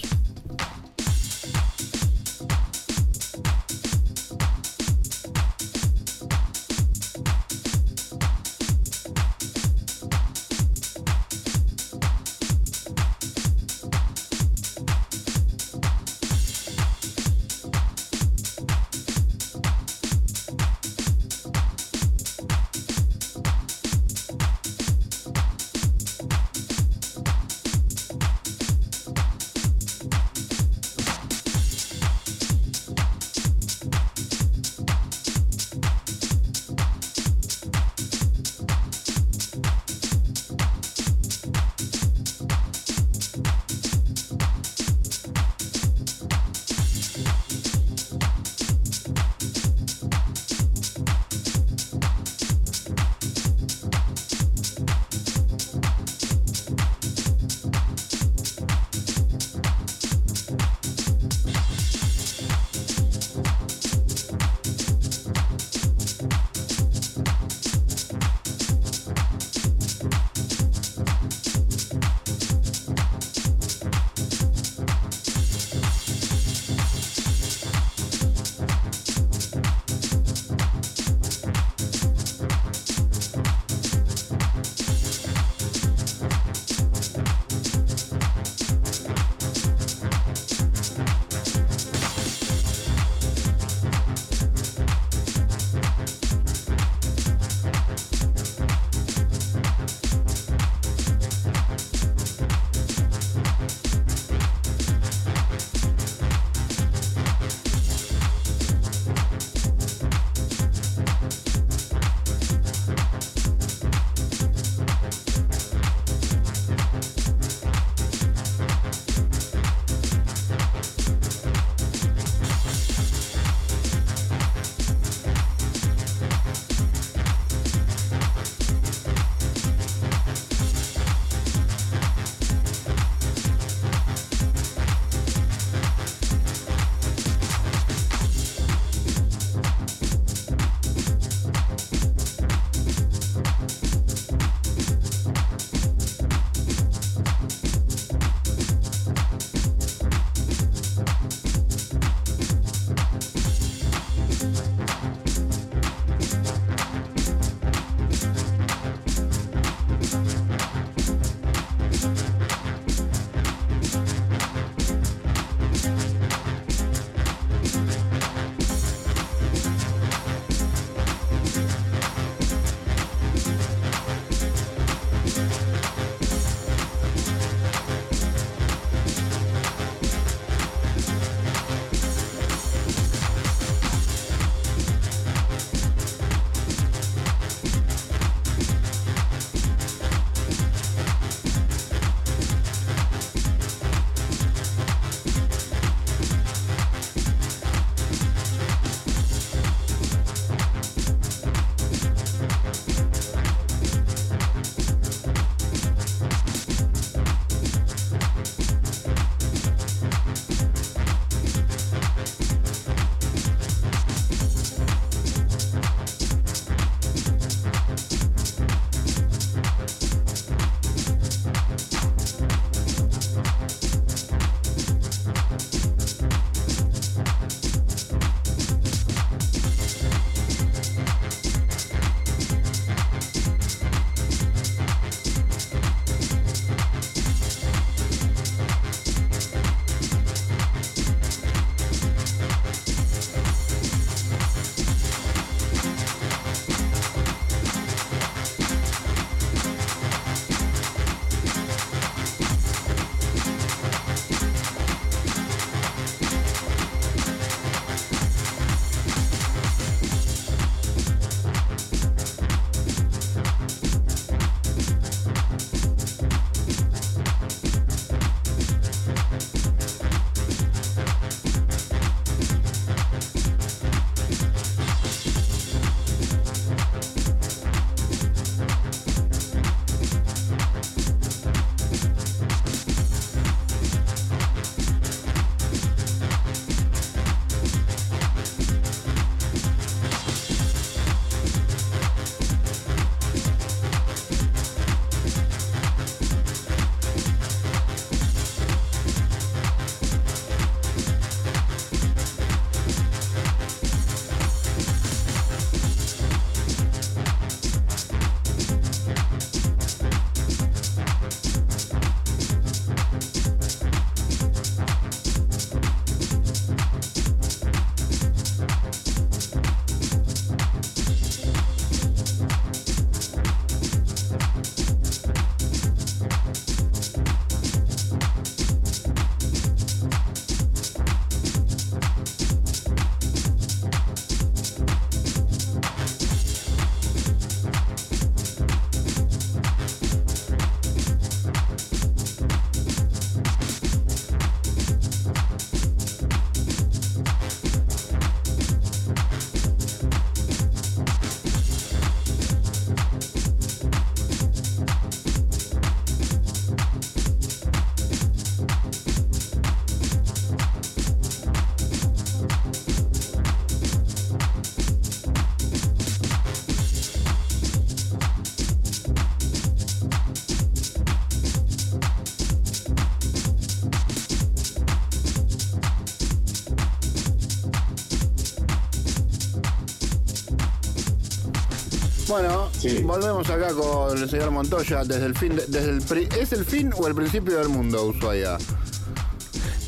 Sí. volvemos acá con el señor Montoya desde el fin, de- desde el pri- ¿es el fin o el principio del mundo, Ushuaia?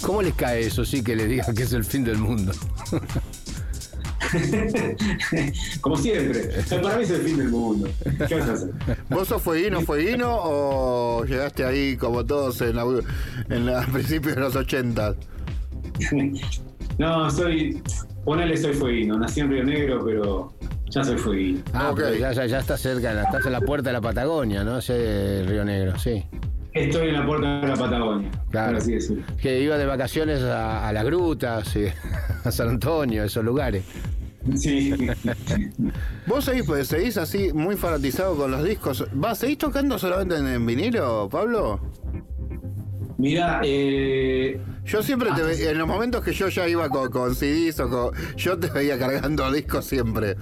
¿Cómo les cae eso sí que le digan que es el fin del mundo? Como siempre. Para mí es el fin del mundo. ¿Qué vas a hacer? ¿Vos sos fueguino, fueguino o llegaste ahí como todos en, la, en la- principios de los 80? No, soy. Ponele, soy fueguino. Nací en Río Negro, pero ya soy fueguino. Ah, Ok. pero ya, ya, ya está cerca, estás en la puerta de la Patagonia, ¿no? Ese Río Negro, sí. Estoy en la puerta de la Patagonia. Claro. Por así decirlo. Que iba de vacaciones a, a las grutas, sí, a San Antonio, esos lugares. Sí. ¿Vos seguís, pues, seguís así muy fanatizado con los discos? ¿Vas, ¿Seguís tocando solamente en, en vinilo, Pablo? Mira, eh, Yo siempre te ve- en los momentos que yo ya iba con, con CDs o con. Yo te veía cargando discos siempre.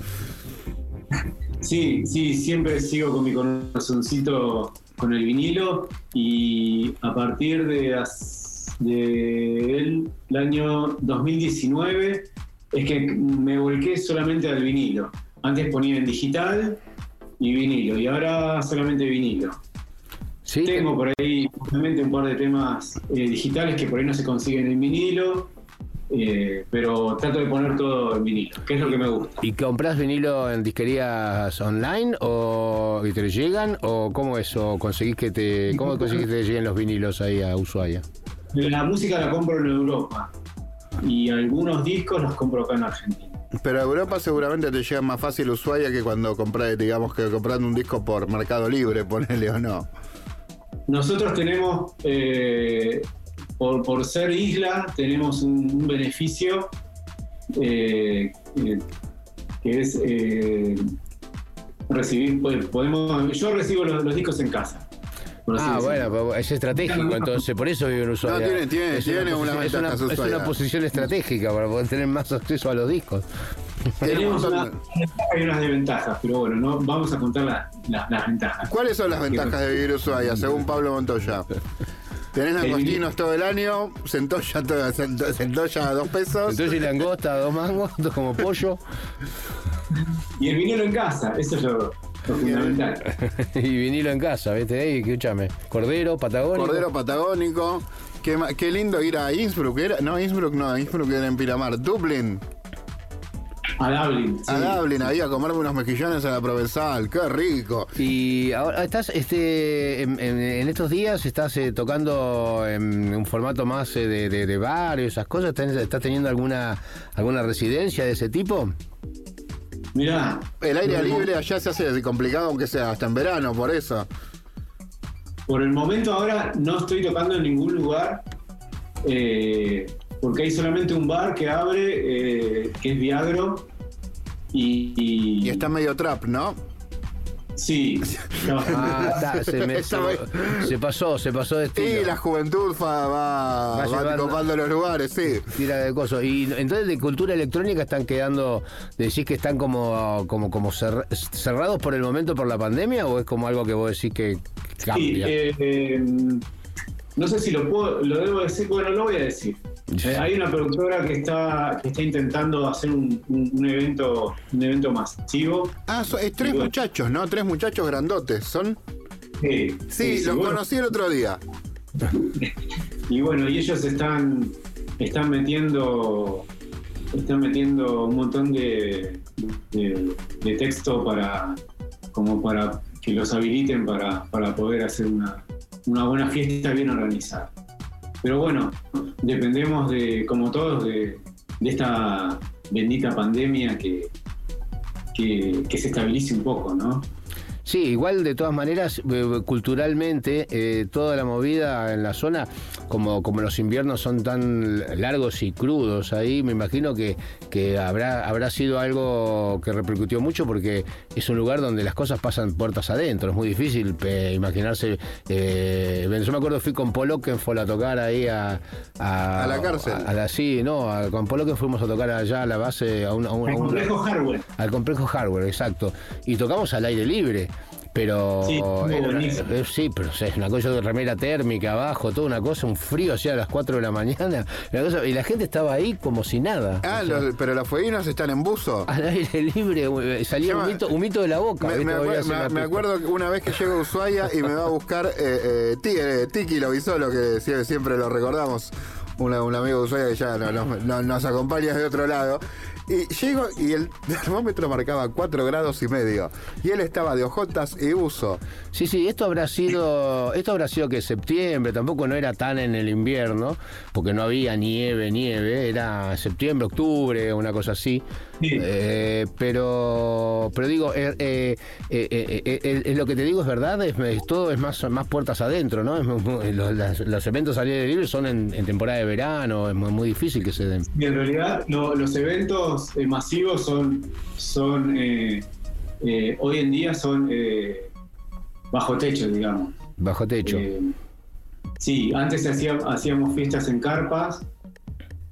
Sí, sí, siempre sigo con mi corazoncito con el vinilo y a partir de, as- de el, el año 2019 es que me volqué solamente al vinilo. Antes ponía en digital y vinilo y ahora solamente vinilo. Sí, Tengo por ahí justamente un par de temas eh, digitales que por ahí no se consiguen en vinilo, eh, pero trato de poner todo en vinilo, que es lo que me gusta. ¿Y compras vinilo en disquerías online o y te llegan o cómo eso conseguís que te cómo conseguís que te lleguen los vinilos ahí a Ushuaia? La música la compro en Europa y algunos discos los compro acá en Argentina. Pero a Europa seguramente te llega más fácil Ushuaia que cuando compras, digamos que comprando un disco por Mercado Libre, ponele o no. Nosotros tenemos, eh, por, por ser isla, tenemos un, un beneficio eh, eh, que es eh, recibir, pues, podemos, yo recibo los, los discos en casa. Ah, bueno, pues es estratégico, entonces por eso vive en Ushuaia. No, tiene- tiene- es tiene una, una posición- es ventaja una- es Ushuaia. una posición estratégica para poder tener más acceso a los discos. Tenemos una, hay unas desventajas, pero bueno, no, vamos a contar la- la- las ventajas. ¿Cuáles son las ventajas de vivir en Ushuaia, según Pablo Montoya? Tenés langostinos todo el año, centolla, todo- centolla a dos pesos. Entonces langosta, dos mangos, como pollo Y el vinilo en casa, eso es lo, lo fundamental. y vinilo en casa, ¿viste? Ahí, escúchame. Cordero, patagónico. Cordero patagónico. Qué, qué lindo ir a Innsbruck. Era, no, Innsbruck no, Innsbruck era en Piramar. Dublin. A Dublin. sí. A Dublin, ahí a comerme unos mejillones a la Provenzal. Qué rico. Y ahora estás, este, en, en- en estos días estás eh, tocando en un formato más eh, de, de, de bar y esas cosas. ¿Estás, estás teniendo alguna alguna residencia de ese tipo? Mirá. El aire libre allá se hace complicado, aunque sea hasta en verano, por eso. Por el momento ahora no estoy tocando en ningún lugar, eh, porque hay solamente un bar que abre, eh, que es Viagro. Y, y- Y está medio trap, ¿no? Sí. Ah, está, se, me- Está se- se pasó, se pasó de estilo. Y la juventud va, Va va copando los lugares, sí. Tira de cosas. Y entonces de cultura electrónica están quedando, decís que están como como como cer- cerrados por el momento por la pandemia o es como algo que vos decís que Sí, cambia. eh, eh, no sé si lo puedo, lo debo decir, bueno, lo voy a decir. Eh, hay una productora que está, que está intentando hacer un, un- un evento, un evento masivo. Ah, so- es tres Y bueno. muchachos, ¿no? Tres muchachos grandotes. ¿Son? Sí, Sí, sí, los bueno. conocí el otro día. Y bueno, y ellos están, están metiendo están metiendo un montón de, de, de texto para como para que los habiliten para, para poder hacer una, una buena fiesta bien organizada. Pero bueno, dependemos de, como todos, de, esta bendita pandemia que, que, que se estabilice un poco, ¿no? Sí, igual de todas maneras, eh, culturalmente, eh, toda la movida en la zona, como, como los inviernos son tan largos y crudos ahí, me imagino que, que habrá, habrá sido algo que repercutió mucho porque es un lugar donde las cosas pasan puertas adentro, es muy difícil eh, imaginarse. eh, yo me acuerdo fui con Polo que fue a tocar ahí a, A la cárcel. A, la, sí, no, a- con Polo que fuimos a tocar allá a la base, a un, a un- a El un- complejo hardware. al complejo hardware, exacto. Y tocamos al aire libre. Pero Sí, era sí, pero o sea, es una cosa de remera térmica abajo, toda una cosa, un frío hacía a las 4 de la mañana, una cosa- y la gente estaba ahí como si nada. Ah, O sea, los- pero los fueguinos están en buzo. al aire libre, eh, salía Llama- humito, humito de la boca. Me, acuerdo que una vez que llego a Ushuaia y me va a buscar eh, eh, Ti- eh, Tiki Lovisolo, que sie- siempre lo recordamos, un amigo de Ushuaia que ya no- no- no- nos acompaña de otro lado. Y llego y el termómetro marcaba 4 grados y medio. Y él estaba de ojotas y uso. Sí, sí, esto habrá sido, esto habrá sido que septiembre, tampoco no era tan en el invierno, porque no había nieve, nieve, era septiembre, octubre, una cosa así. Eh, pero, pero digo, eh, eh, eh, lo que te digo es verdad, es, es- todo es más, más puertas adentro, ¿no? Es los, las- los eventos al aire libre son en, en temporada de verano, es muy, muy difícil que se den. Y en realidad lo- los eventos masivos son, son hoy en día son bajo techo, digamos. Bajo techo. Sí, antes se hacía- hacíamos fiestas en carpas,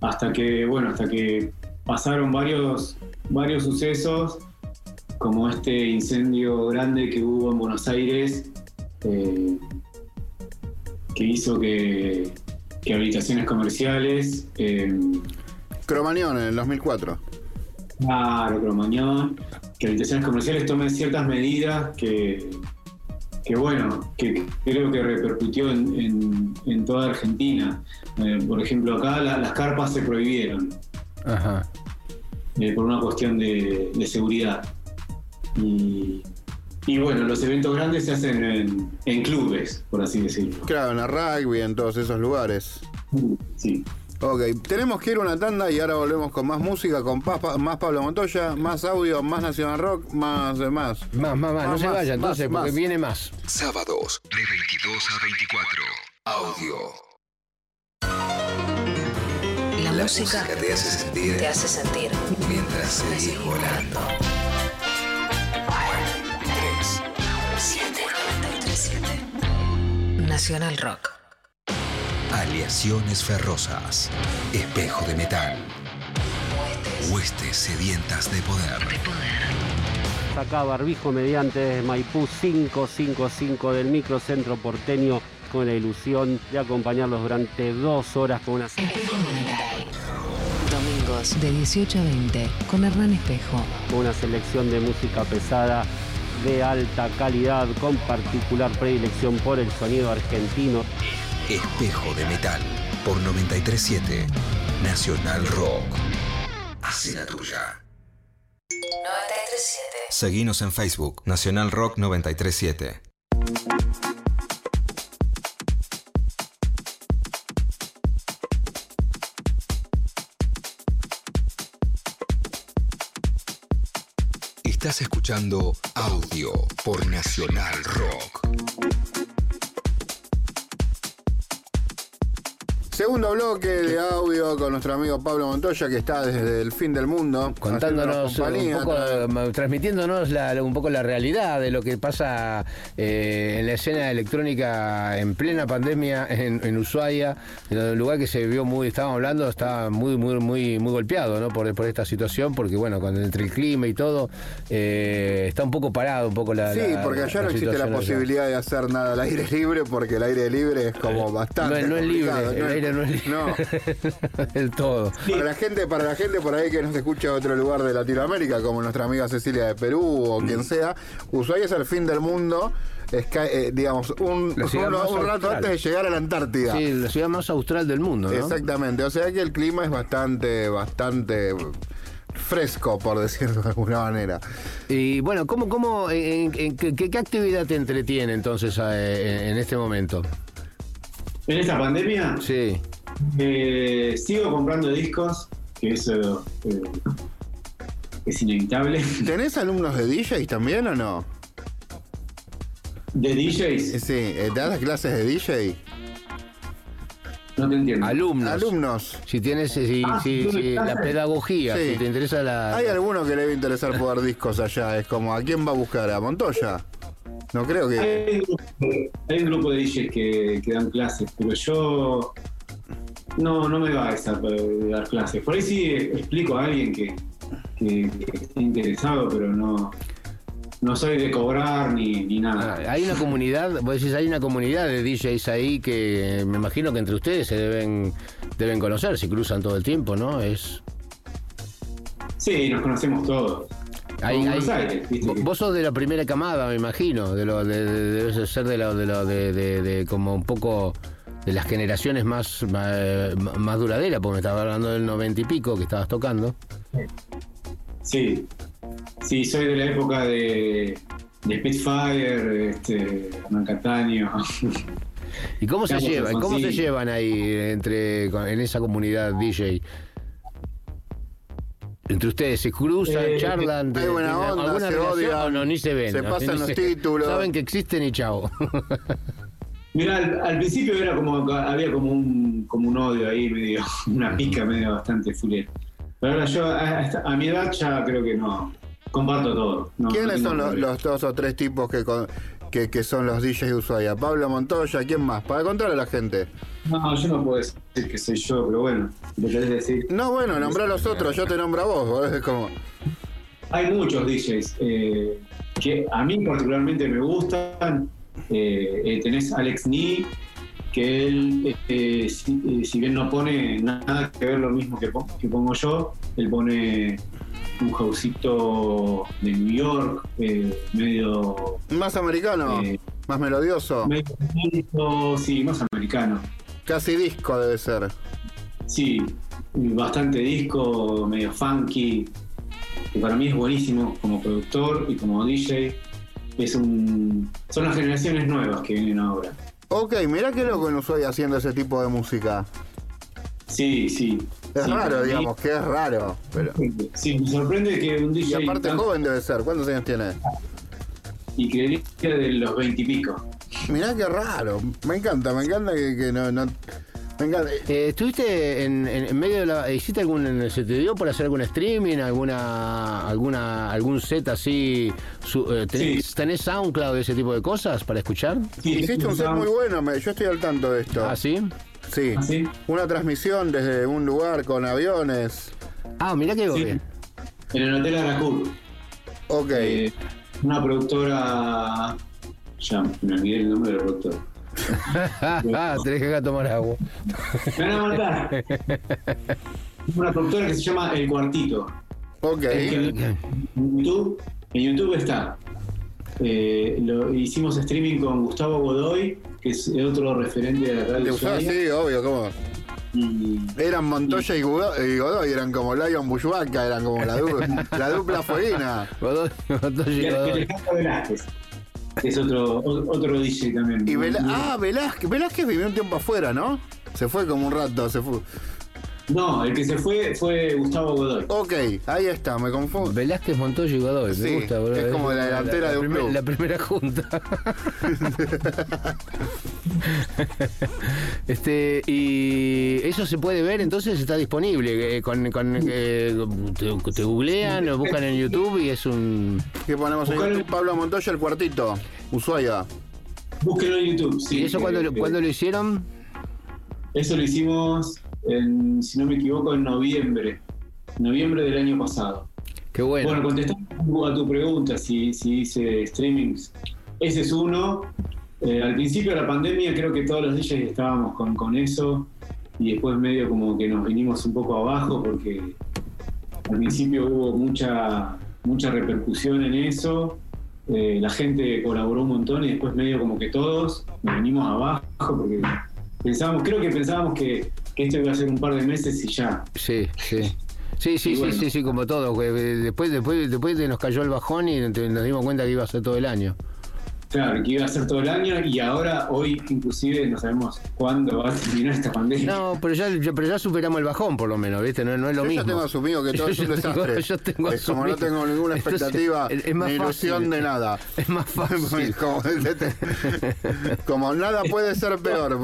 hasta que, bueno, hasta que pasaron varios, varios sucesos, como este incendio grande que hubo en Buenos Aires, eh, que hizo que, que habitaciones comerciales, eh, Cromañón en el 2004. Claro, Cromañón, que habitaciones comerciales tomen ciertas medidas que, que bueno, que creo que repercutió en, en- en toda Argentina. Eh, por ejemplo, acá la- las carpas se prohibieron Ajá. eh, por una cuestión de, de seguridad. Y, y bueno, los eventos grandes se hacen en, en clubes, por así decirlo. Claro, en el rugby, en todos esos lugares. Sí. Ok, tenemos que ir a una tanda y ahora volvemos con más música, con pa- más Pablo Montoya, más audio, más Nacional Rock, más demás. Más, más, más, no se vaya entonces, porque viene más. Sábados, de 22 a 24. Audio. La, música, música te hace sentir te hace sentir. mientras seguís volando. 3, 7. Nacional Rock. Aleaciones ferrosas. Espejo de metal. Huestes sedientas de poder. Acá Barbijo mediante Maipú 555 del microcentro porteño con la ilusión de acompañarlos durante dos horas con una... De 18 a 20 con Hernán Espejo. una selección de música pesada de alta calidad con particular predilección por el sonido argentino. Espejo de metal. Por 937. Nacional Rock. Hace la tuya. 937. Seguinos en Facebook. Nacional Rock 937. Estás escuchando audio por Nacional Rock. Segundo bloque de audio con nuestro amigo Pablo Montoya, que está desde el fin del mundo. contándonos un poco, eh, transmitiéndonos la- un poco la realidad de lo que pasa eh, en la escena electrónica en plena pandemia en, en Ushuaia, en un lugar que se vio muy, estábamos hablando, está muy, muy, muy, muy golpeado, ¿no? Por, por esta situación, porque bueno, cuando entre el clima y todo, eh, está un poco parado, un poco la. Sí, la- porque allá no existe la allá. posibilidad de hacer nada al aire libre, porque el aire libre es como bastante. No, no es libre, aire no es libre No. del todo. Para la gente, para la gente por ahí que nos escucha de otro lugar de Latinoamérica, como nuestra amiga Cecilia de Perú o quien sea, Ushuaia es el fin del mundo. Es que, eh, digamos, un, un rato antes de llegar a la Antártida. Sí, la ciudad más austral del mundo, ¿no? Exactamente, o sea que el clima es bastante, bastante fresco, por decirlo de alguna manera. Y bueno, ¿cómo, cómo, en, en- qué, qué actividad te entretiene entonces eh, en este momento? En esta pandemia Sí. eh, sigo comprando discos, que eso eh, es inevitable. ¿Tenés alumnos de DJs también o no? ¿De DJs? Sí, eh, ¿te das clases de DJ? No te entiendo. Alumnos. Alumnos. Si tienes si, Ah, si- sí, si la pedagogía, Sí. si te interesa la. Hay alguno que le debe interesar poder discos allá. Es como, ¿a quién va a buscar? ¿A Montoya? No creo que. Hay un grupo, hay un grupo de DJs que, que dan clases, pero yo no, no me va a esa de dar clases. Por ahí sí explico a alguien que, que- que esté interesado, pero no, no soy de cobrar ni, ni nada. Ah, hay una comunidad, vos decís, hay una comunidad de DJs ahí que me imagino que entre ustedes se deben, deben conocer, si cruzan todo el tiempo, ¿no? Es. Sí, nos conocemos todos. Hay- vos sos de la primera camada, me imagino, de lo, de, de- debes ser de lo, de lo, de, como un poco de las generaciones más, más, más duraderas, porque me estabas hablando del noventa y pico que estabas tocando. Sí, sí, soy de la época de, de Spitfire, este, Hernán Cataño. ¿Y cómo se llevan? ¿Cómo se llevan ahí entre en esa comunidad DJ? Entre ustedes se cruzan, Eh, charlan, hay buena ¿tienen onda, alguna se relación odian, no ni se ven. se pasan los se- títulos. Saben que existen y chao. Mira, al, al principio era como había como un como un odio ahí medio, una pica medio bastante fulera. Pero ahora yo a, mi edad ya creo que no comparto todo. No, ¿Quiénes no son los, dos o tres tipos que, con- que, que son los DJs de Ushuaia? Pablo Montoya, ¿quién más? Para contarle a la gente. No, yo no puedo decir que soy yo, pero bueno, lo querés decir. No, bueno, nombrá a los otros, yo te nombro a vos. Es como... Hay muchos DJs eh, que a mí particularmente me gustan. Eh, eh, tenés Alex Nee, que él, si, si bien no pone nada que ver lo mismo que pongo yo, él pone un jausito de New York, eh, medio, Más americano, Eh, más melodioso. medio sí, más americano. Casi disco debe ser. Sí, bastante disco, medio funky, que para mí es buenísimo como productor y como DJ. Es un, son las generaciones nuevas que vienen ahora. Ok, mirá qué loco en Ushuaia haciendo ese tipo de música. Sí, sí. Es Sí, raro, digamos, que es raro. Pero... Sí, me sorprende que un Y DJ aparte tan- joven debe ser. ¿Cuántos años tiene? y creería de los veintipico. Mirá qué raro. Me encanta, me encanta que, que no, no- Me encanta. Eh, ¿Estuviste en, en- en medio de la. ¿Hiciste algún. ¿Se te dio por hacer algún streaming? ¿Alguna. alguna algún set así? su- eh, tenés, ¿Tenés SoundCloud de ese tipo de cosas para escuchar? Hiciste un set muy bueno, me- yo estoy al tanto de esto. ¿Ah, sí? Sí. ¿Ah, sí? Una transmisión desde un lugar con aviones. Ah, mirá que Sí. En el Hotel Aracur. Ok. Eh, una productora. Ya, me olvidé el nombre de la productora. ah, tenés que ir a tomar agua. Me van a matar. Una productora que se llama El Cuartito. Ok. Es que en YouTube, en YouTube está. Eh, lo, hicimos streaming con Gustavo Godoy, que es otro referente de la ¿Te radio. usaba? Sí, obvio, ¿cómo? Eran Montoya y Godoy, y Godoy, eran como Lion Bushwaka, eran como la, du- la dupla fueguina. Godoy, Montoya y Godoy. Alejandro Velázquez. que Es otro, otro DJ también. Y Vela- ah, Velázquez, Velázquez vivió un tiempo afuera, ¿no? Se fue como un rato, se fue. No, el que se fue fue Gustavo Godoy. Ok, ahí está, me confundo. Velázquez, Montoya y Godoy. Sí, me gusta, boludo. es como la delantera de un primer- club. La primera junta. este Y eso se puede ver, entonces está disponible. eh, con, con, eh, te, te googlean, lo buscan en YouTube y es un. ¿Qué ponemos en YouTube? Pablo Montoya, el cuartito. Ushuaia. Búsquenlo en YouTube. Sí, ¿Y eso lo- que- cuándo lo hicieron? Eso lo hicimos, en, si no me equivoco, en noviembre. Noviembre del año pasado. Qué bueno. Bueno, contestando a tu pregunta, si, si hice streamings, ese es uno. Eh, al principio de la pandemia creo que todos los DJs estábamos con, con eso y después medio como que nos vinimos un poco abajo porque al principio hubo mucha, mucha repercusión en eso. Eh, la gente colaboró un montón y después medio como que todos nos vinimos abajo porque pensábamos, creo que pensábamos que, que esto iba a ser un par de meses y ya. Sí, sí. Sí, sí, sí, bueno. sí, sí, como todo. que Después, después, después nos cayó el bajón y nos dimos cuenta que iba a ser todo el año. Claro, que iba a ser todo el año y ahora, hoy inclusive, no sabemos cuándo va a terminar esta pandemia. No, pero ya, ya- pero ya superamos el bajón, por lo menos, ¿viste? No, no es lo Yo mismo. ya tengo asumido que todo es un Yo tengo- desastre. yo tengo es como no tengo ninguna Entonces, expectativa es- es más ni ilusión fácil. de nada. Es más fácil. como, como nada puede ser peor.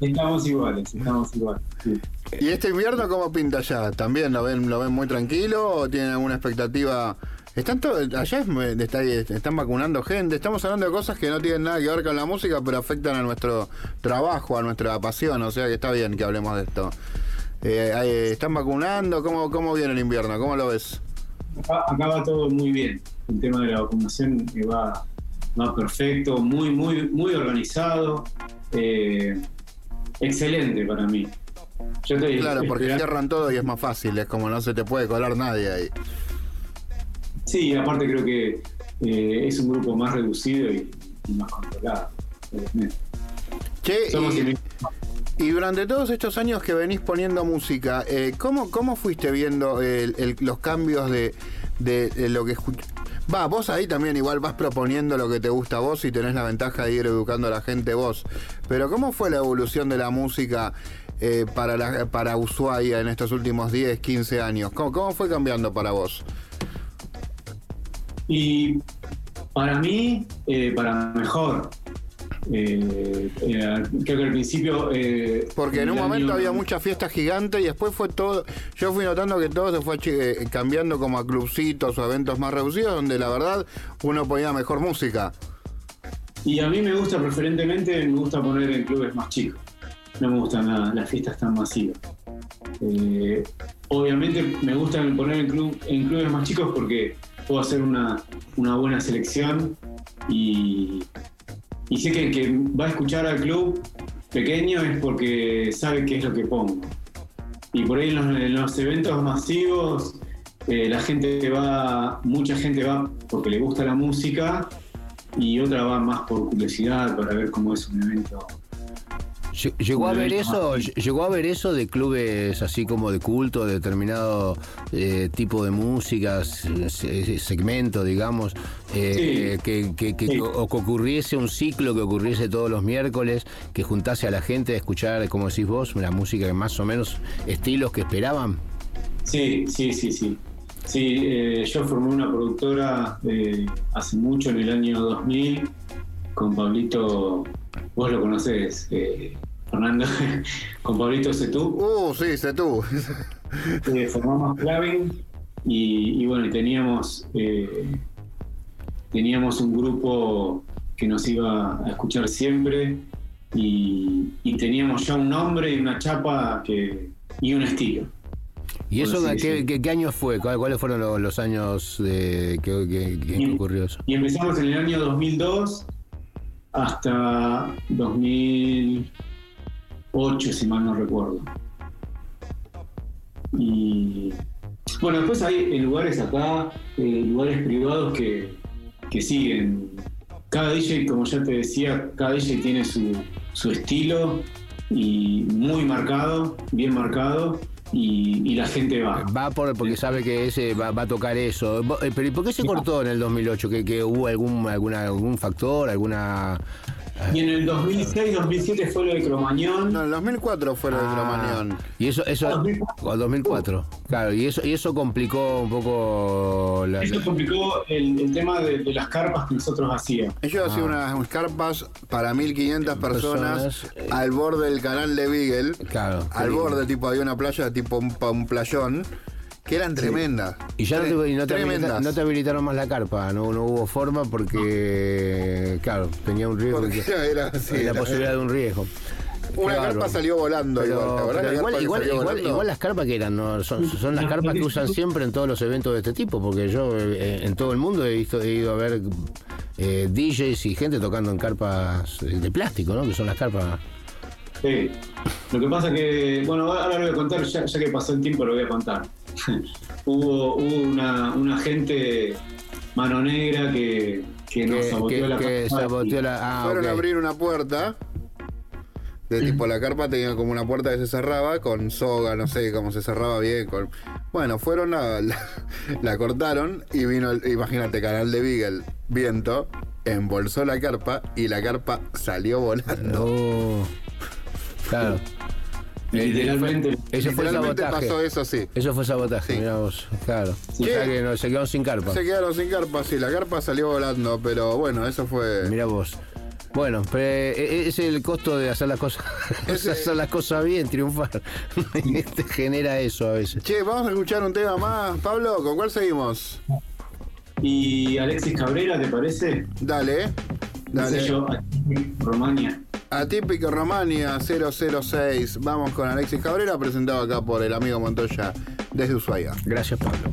Estamos iguales, estamos iguales. sí. ¿Y este invierno cómo pinta allá? ¿También lo ven, lo ven muy tranquilo o tienen alguna expectativa? Están todo, allá es- está- están vacunando gente, estamos hablando de cosas que no tienen nada que ver con la música, pero afectan a nuestro trabajo, a nuestra pasión, o sea que está bien que hablemos de esto. Eh, ¿Están vacunando? ¿Cómo, ¿Cómo viene el invierno? ¿Cómo lo ves? Acá, acá va todo muy bien. el tema de la vacunación eh, va, va perfecto, muy, muy, muy organizado. eh, excelente para mí. Yo estoy Claro, porque esperando- cierran todo y es más fácil, es como no se te puede colar nadie ahí. Sí, aparte creo que eh, es un grupo más reducido y, y más controlado. Che, Somos y, durante todos estos años que venís poniendo música, eh, ¿cómo, ¿cómo fuiste viendo el- el- los cambios de, de- de lo que escuch- Va, vos ahí también igual vas proponiendo lo que te gusta a vos y tenés la ventaja de ir educando a la gente vos. Pero ¿cómo fue la evolución de la música eh, para, para Ushuaia en estos últimos 10, 15 años? ¿Cómo, cómo fue cambiando para vos? Y para mí, eh, para mejor. Eh, eh, creo que al principio. eh, Porque en un momento había mucha fiesta gigante y después fue todo. Yo fui notando que todo se fue cambiando como a clubcitos o eventos más reducidos, donde la verdad uno ponía mejor música. Y a mí me gusta preferentemente, me gusta poner en clubes más chicos. No me gustan la- las fiestas tan masivas. Obviamente me gusta poner en, club, en clubes más chicos porque puedo hacer una, una buena selección y, y sé que el que va a escuchar al club pequeño es porque sabe qué es lo que pongo. Y por ahí en los, en los eventos masivos eh, la gente va, mucha gente va porque le gusta la música y otra va más por curiosidad para ver cómo es un evento. Lle- ¿Llegó a ver eso? ¿Llegó a ver eso de clubes así como de culto, de determinado eh, tipo de música, se- se- segmento, digamos, eh, que, que- que- Sí. o que ocurriese un ciclo que ocurriese todos los miércoles, que juntase a la gente a escuchar, como decís vos, la música que más o menos estilos que esperaban? Sí, sí, sí, sí. Sí, eh, yo formé una productora eh, hace mucho, en el año 2000, con Pablito, vos lo conocés, eh, Fernando, con Pablito Setú. Uh, sí, sé tú. Eh, formamos Clavin y, y bueno, teníamos, eh, teníamos un grupo que nos iba a escuchar siempre y, y teníamos ya un nombre y una chapa que, y un estilo. ¿Y eso Bueno, sí, qué, sí. qué- qué años fue? ¿Cuál- ¿Cuáles fueron los, los años de, que, que- que Y- ocurrió eso? Y empezamos en el año 2002 hasta 2008, si mal no recuerdo. Y bueno, después hay en lugares acá, eh, lugares privados que, que siguen. Cada DJ, como ya te decía, cada DJ tiene su, su estilo y muy marcado, bien marcado, y, y la gente va. Va por, porque sabe que ese va, va a tocar eso. Bo- eh, Pero ¿y por qué se cortó en el 2008? ¿Que, que hubo algún, alguna, algún factor, alguna... Y en el 2006, 2007 fue lo de Cromañón. No, el 2004 fue lo de Ah, Cromañón. Y eso, eso, Ah, 2004. o 2004, claro, y eso, y eso complicó un poco la, Eso complicó el, el tema de, de las carpas que nosotros hacíamos. Ellos hacían unas carpas para 1500 personas, Personas, eh. al borde del canal de Beagle. Claro, Al borde, tipo, había una playa, tipo un, pa- un playón, que eran tremendas. Y ya no te, y no, te habilita- tremendas. no te habilitaron más la carpa, no, no hubo forma porque, claro, tenía un riesgo. Porque era la era- posibilidad de un riesgo. Una carpa salió volando Pero, igual, ¿te acordás pero la igual, carpa que igual, salió igual, volando? igual las carpas que eran, ¿no? son, son las carpas que usan siempre en todos los eventos de este tipo, porque yo eh, en todo el mundo he, visto, he ido a ver eh, DJs y gente tocando en carpas eh, de plástico, ¿no? Que son las carpas. Sí. Lo que pasa que, bueno, ahora lo voy a contar, ya, ya que pasó el tiempo lo voy a contar. hubo hubo una, una gente mano negra que, que nos Que, saboteó que- la que carpa. saboteó la. Ah, Fueron a abrir una puerta. De tipo, la carpa tenía como una puerta que se cerraba con soga, no sé cómo se cerraba bien. Con... Bueno, fueron, a, la, la cortaron y vino, el- imagínate, canal de Beagle, viento, embolsó la carpa y la carpa salió volando. Claro. Literalmente. Ese fue sabotaje. pasó eso, sí. Eso fue sabotaje, Sí. mirá vos. Claro. Sí. O sea que no, se quedaron sin carpa. Se quedaron sin carpa, sí, la carpa salió volando, pero bueno, eso fue... Mirá vos. Bueno, pero eh, es el costo de hacer las cosas, Ese- hacer las cosas bien, triunfar. Te genera eso a veces. Che, vamos a escuchar un tema más, Pablo, ¿con cuál seguimos? Y Alexis Cabrera, ¿te parece? Dale, sé dale. yo, Romania. Atípico Romania 006. Vamos con Alexis Cabrera, presentado acá por el amigo Montoya desde Ushuaia. Gracias, Pablo.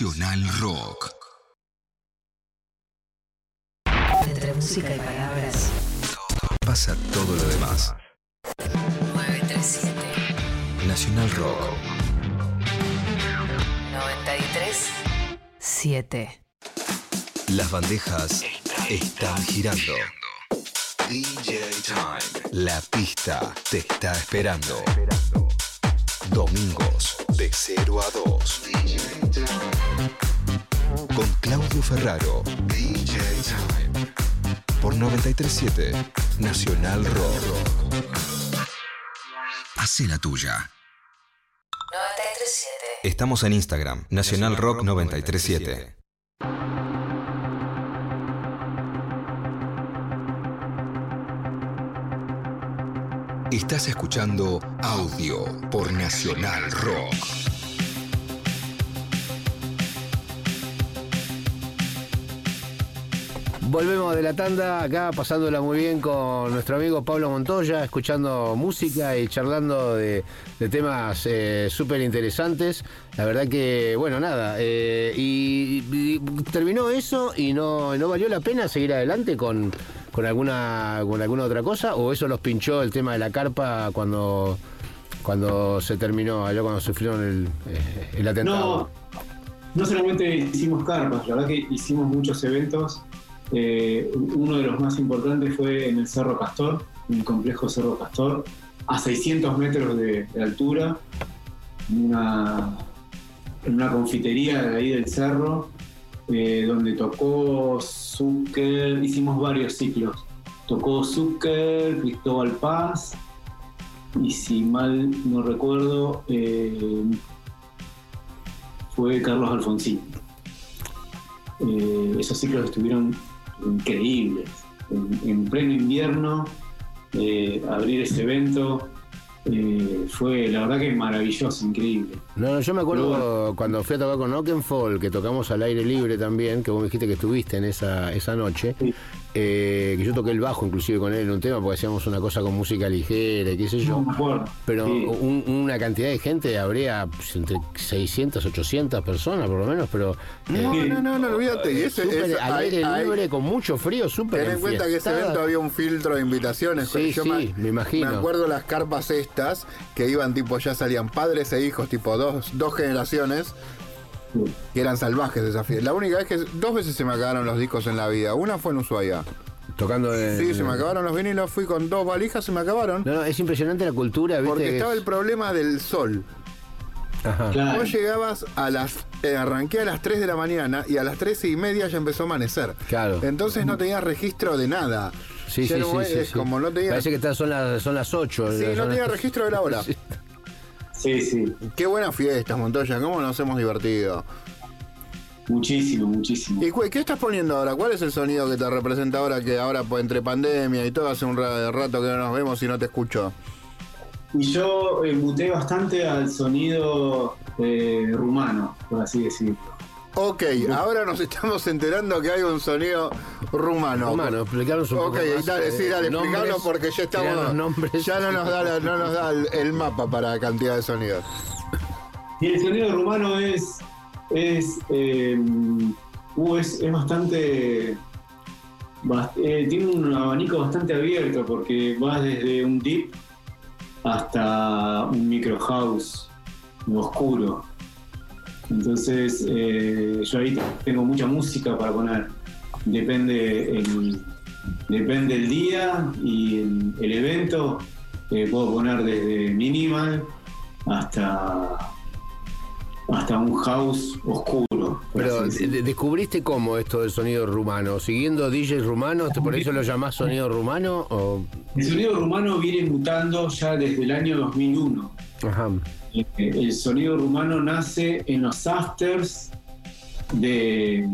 Nacional Rock. Entre música y palabras. Pasa todo lo demás. 937 Nacional Rock. 93 7. Las bandejas están girando. DJ Time. La pista te está esperando. Domingos Ferraro. DJ Time. Por 937 Nacional Rock. Hace la tuya. 937 Estamos en Instagram, Nacional Rock 937. Estás escuchando audio por Nacional Rock. De la tanda, acá pasándola muy bien con nuestro amigo Pablo Montoya, escuchando música y charlando de, de temas eh, súper interesantes. La verdad que, bueno, nada, eh, y, y terminó eso y no, no valió la pena seguir adelante con, con, alguna, con alguna otra cosa, o eso los pinchó el tema de la carpa cuando, cuando se terminó, allá cuando sufrieron el, eh, el atentado. No, no solamente hicimos carpas, la verdad que hicimos muchos eventos. Eh, uno de los más importantes fue en el Cerro Castor, en el complejo Cerro Castor, a 600 metros de, altura, en una, confitería de ahí del cerro, eh, donde tocó Zucker, hicimos varios ciclos. Tocó Zucker, Cristóbal Paz, y si mal no recuerdo, eh, fue Carlos Alfonsín. Esos ciclos estuvieron increíbles. En, en pleno invierno, eh, abrir ese evento eh, fue la verdad que maravilloso, increíble. No, no, yo me acuerdo cuando fui a tocar con Oakenfold, que tocamos al aire libre también, que vos me dijiste que estuviste en esa, esa noche, eh, que yo toqué el bajo inclusive con él en un tema porque hacíamos una cosa con música ligera y qué sé yo. No me acuerdo. Pero Sí. un- una cantidad de gente, habría pues, entre 600, 800 personas por lo menos, pero... No, eh, no, no, no, olvídate. Al hay- aire hay- libre, con mucho frío, súper Ten en cuenta que ese evento había un filtro de invitaciones. Sí, Yo sí, me imagino. Me acuerdo las carpas estas, que iban tipo, ya salían padres e hijos, tipo dos, dos generaciones, que eran salvajes de esa fiesta. La única vez que dos veces se me acabaron los discos en la vida. Una fue en Ushuaia. Tocando en- Sí, se me acabaron los vinilos, fui con dos valijas, se me acabaron. No, no, es impresionante la cultura, ¿viste? Porque que estaba es- el problema del sol. Ajá. Claro. Vos llegabas a las. eh, arranqué a las 3 de la mañana y a las 3 y media ya empezó a amanecer. Claro. Entonces no tenías registro de nada. Sí, Ya sí, no sí, es sí, sí. como no tenías. Parece que está- son, las, son las 8. Sí, no tenía registro de la hora. Sí. Sí. Qué buenas fiestas, Montoya, cómo nos hemos divertido. Muchísimo, muchísimo. ¿Y qué estás poniendo ahora? ¿Cuál es el sonido que te representa ahora que ahora pues, entre pandemia y todo hace un ra- rato que no nos vemos y no te escucho? Y yo eh, muté bastante al sonido eh, rumano, por así decirlo. Ok, ahora nos estamos enterando que hay un sonido rumano. Rumano, explicarnos un Ok, poco más, dale, eh, sí, dale, nombres, porque ya estamos. nombres. Ya no nos da, la- no nos da el, el mapa para la cantidad de sonidos. Y el sonido rumano es. es. eh, uh, es, es bastante. bast- eh, tiene un abanico bastante abierto porque va desde un deep hasta un micro house oscuro. Entonces, eh, yo ahí tengo mucha música para poner. Depende el, depende el día y el, el evento. Eh, puedo poner desde minimal hasta hasta un house oscuro. Pero ¿descubriste cómo esto del sonido rumano? ¿Siguiendo DJs rumanos? ¿Por eso lo llamás sonido rumano? O... El sonido rumano viene mutando ya desde el año 2001. Ajá. Eh, El sonido rumano nace en los afters de,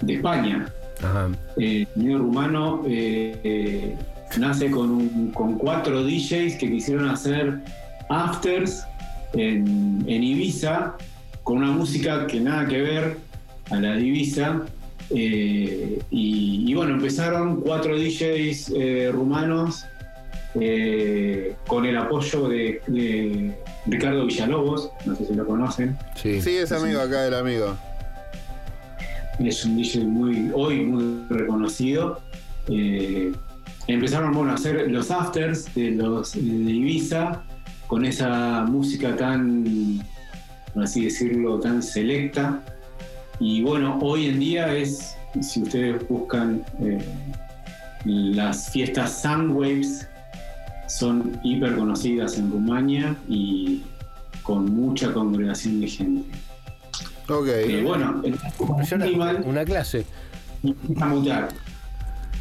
de España. Ajá. Eh, El sonido rumano eh, eh, nace con, un- con cuatro DJs que quisieron hacer afters en, en Ibiza con una música que nada que ver a la de Ibiza. Eh, y, y bueno, empezaron cuatro DJs eh, rumanos eh, con el apoyo de, de Ricardo Villalobos, no sé si lo conocen. Sí, Sí, es amigo acá del amigo. es un DJ muy, hoy muy reconocido. Eh, empezaron bueno, a hacer los afters de los de Ibiza con esa música tan, por así decirlo, tan selecta. Y bueno, hoy en día es, si ustedes buscan eh, las fiestas Soundwaves, son hiper conocidas en Rumania y con mucha congregación de gente. Ok. Eh, bueno, Una clase. empieza a mutar.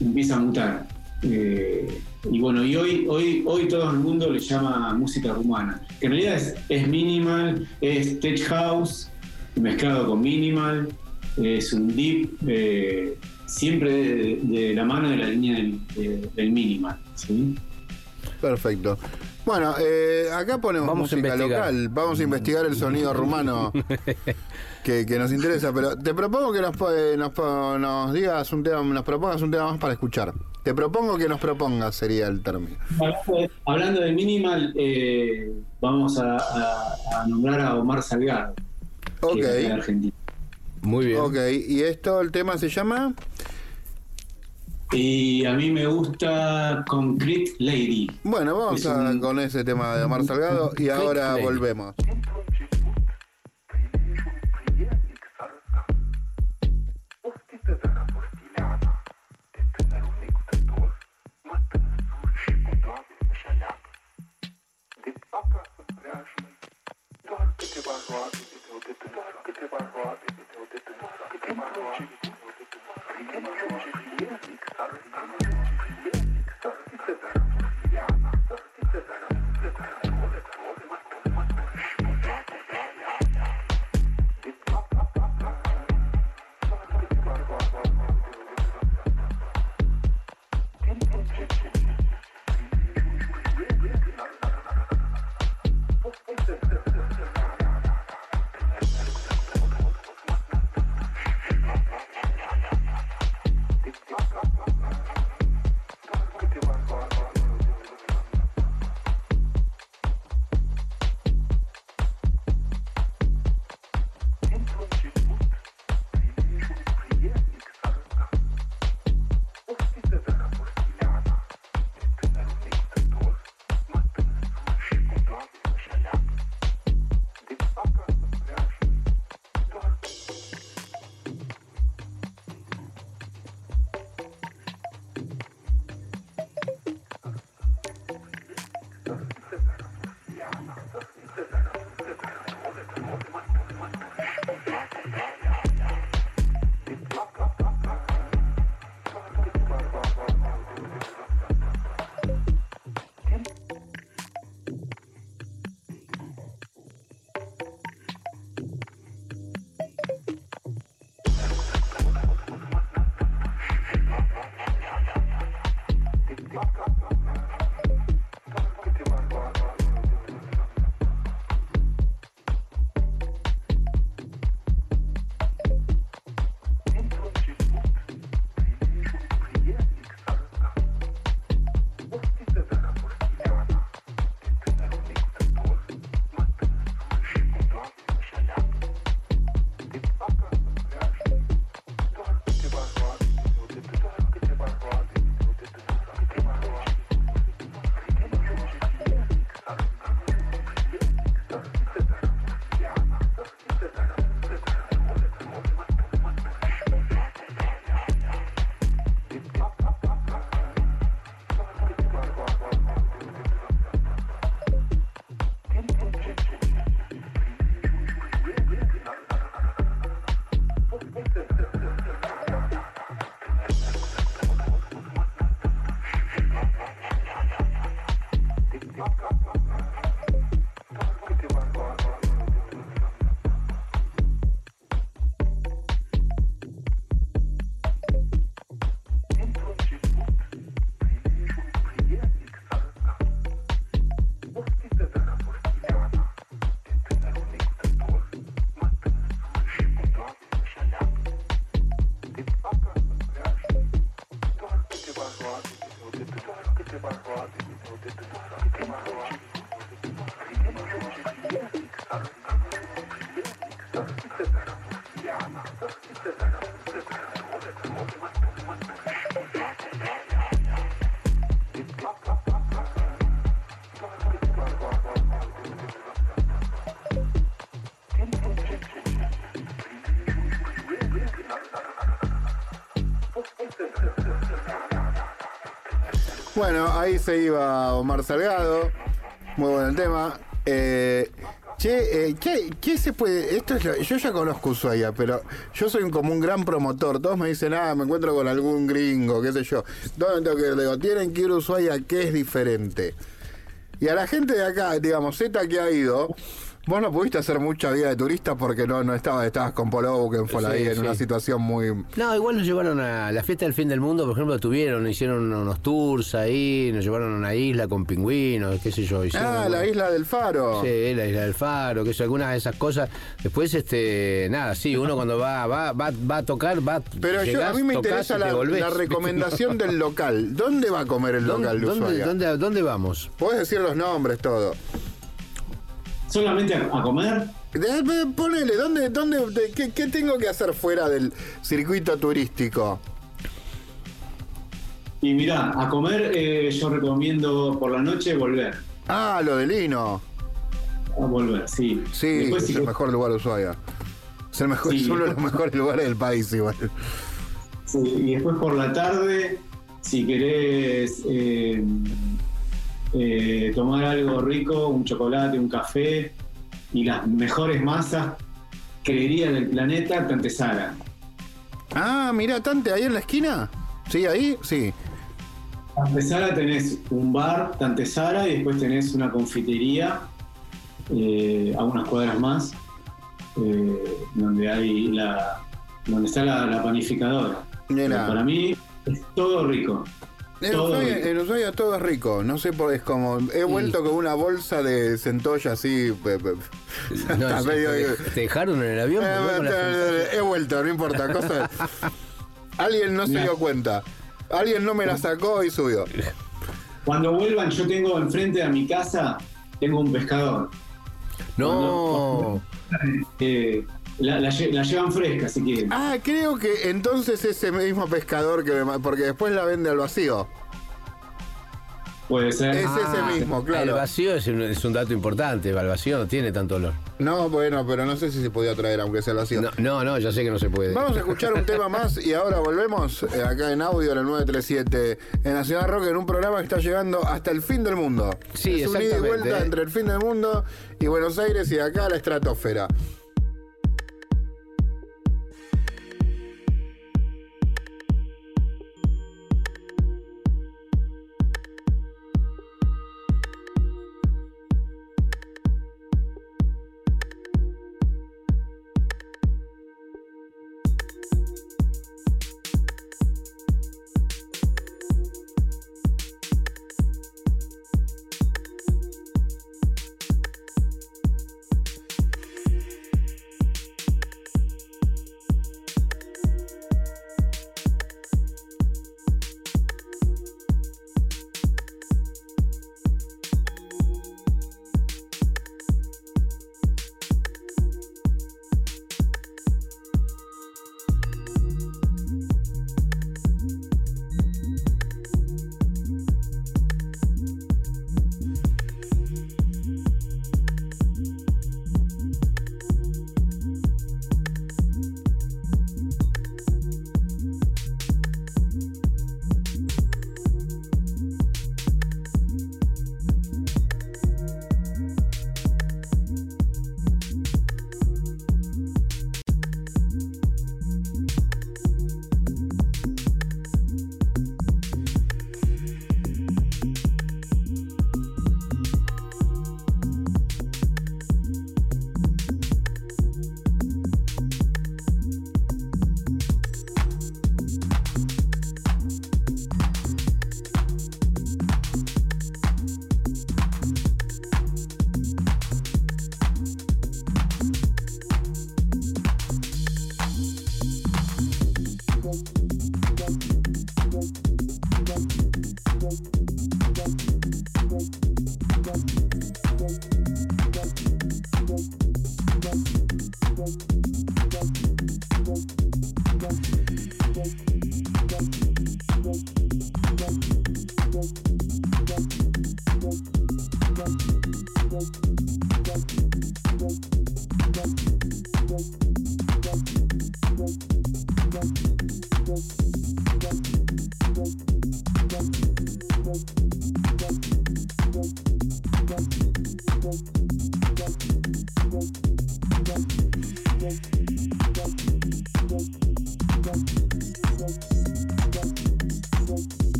Empieza a mutar. Eh, y bueno, y hoy, hoy, hoy todo el mundo le llama música rumana. Que en realidad es, es minimal, es tech house mezclado con minimal, es un deep, eh, siempre de, de la mano de la línea del, de- del minimal. ¿sí? Perfecto. Bueno, eh, acá ponemos Vamos música local. Vamos a investigar el sonido rumano que, que nos interesa. Pero te propongo que nos, eh, nos, digas un tema, nos propongas un tema más para escuchar. Te propongo que nos propongas, sería el término. Hablando de, hablando de minimal, eh, vamos a, a- a nombrar a Omar Salgado. Ok. que es de Argentina. Muy bien. Ok, y esto, el tema se llama. Y a mí me gusta Concrete Lady. Bueno, vamos a, con ese tema de Omar Salgado y ahora volvemos. Bueno, ahí se iba Omar Salgado. Muy buen el tema. Eh, che, eh, ¿qué, se puede? Esto es lo- yo ya conozco Ushuaia, pero yo soy como un gran promotor. Todos me dicen, ah, me encuentro con algún gringo, qué sé yo. ¿Dónde tengo que ir? Digo, tienen que ir a Ushuaia, que es diferente. Y a la gente de acá, digamos, Z que ha ido, vos no pudiste hacer mucha vida de turista porque no, no estabas, estabas con Polo ahí Sí, en sí. una situación muy... No, igual nos llevaron a la fiesta del fin del mundo, por ejemplo, tuvieron, hicieron unos tours ahí, nos llevaron a una isla con pingüinos, qué sé yo. hicieron Ah, la isla del Faro. Sí, la isla del Faro, que es algunas de esas cosas. Después, este, nada, sí, uno cuando va, va, va, va a tocar, va Pero yo, a mí me tocás interesa la, volvés. la recomendación del local. ¿Dónde va a comer el ¿Dónde, local de dónde, Ushuaia? dónde, dónde vamos? Puedes decir los nombres, todo. ¿Solamente a, a comer? Ponele, ¿dónde, dónde, de- qué, qué tengo que hacer fuera del circuito turístico? Y mirá, a comer eh, yo recomiendo por la noche volver. Ah, lo de Lino. A volver, sí. Sí, Después, es si el mejor lugar de Ushuaia. Es, el mejor, Sí, es uno de los mejores lugares del país, igual. Sí, y después por la tarde, si querés eh, eh, tomar algo rico, un chocolate, un café y las mejores masas, creería del planeta, Tantesara. Ah, mira, Tante, ahí en la esquina. ¿Sí, ahí? Sí. Tantesara tenés un bar, Tantesara, y después tenés una confitería eh, a unas cuadras más, eh, donde hay la donde está la, la panificadora. Para mí es todo rico. En Todo Ushuaia, en Ushuaia todo es rico. No sé por es como. He vuelto con una bolsa de centolla así. pe- pe- No, medio- te, te dejaron en el avión. Eh, He vuelto, no importa. Cosa... Alguien no se dio cuenta. Alguien no me la sacó y subió. Cuando vuelvan, yo tengo enfrente a mi casa, tengo un pescador. No. Eh, la, la lle- la llevan fresca, si quieren. Ah, creo que entonces ese mismo pescador que me porque después la vende al vacío. Puede ser. Es ese Ah, mismo, El claro. vacío es un, es un dato importante. El vacío no tiene tanto olor. No, bueno, pero no sé si se podía traer aunque sea el vacío. No, no, no, ya sé que no se puede. Vamos a escuchar un tema más y ahora volvemos eh, acá en audio en el 937 en Nacional Rock en un programa que está llegando hasta el fin del mundo. Sí, es un ida y exactamente. vuelta entre el fin del mundo y Buenos Aires y acá a la estratosfera.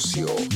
Z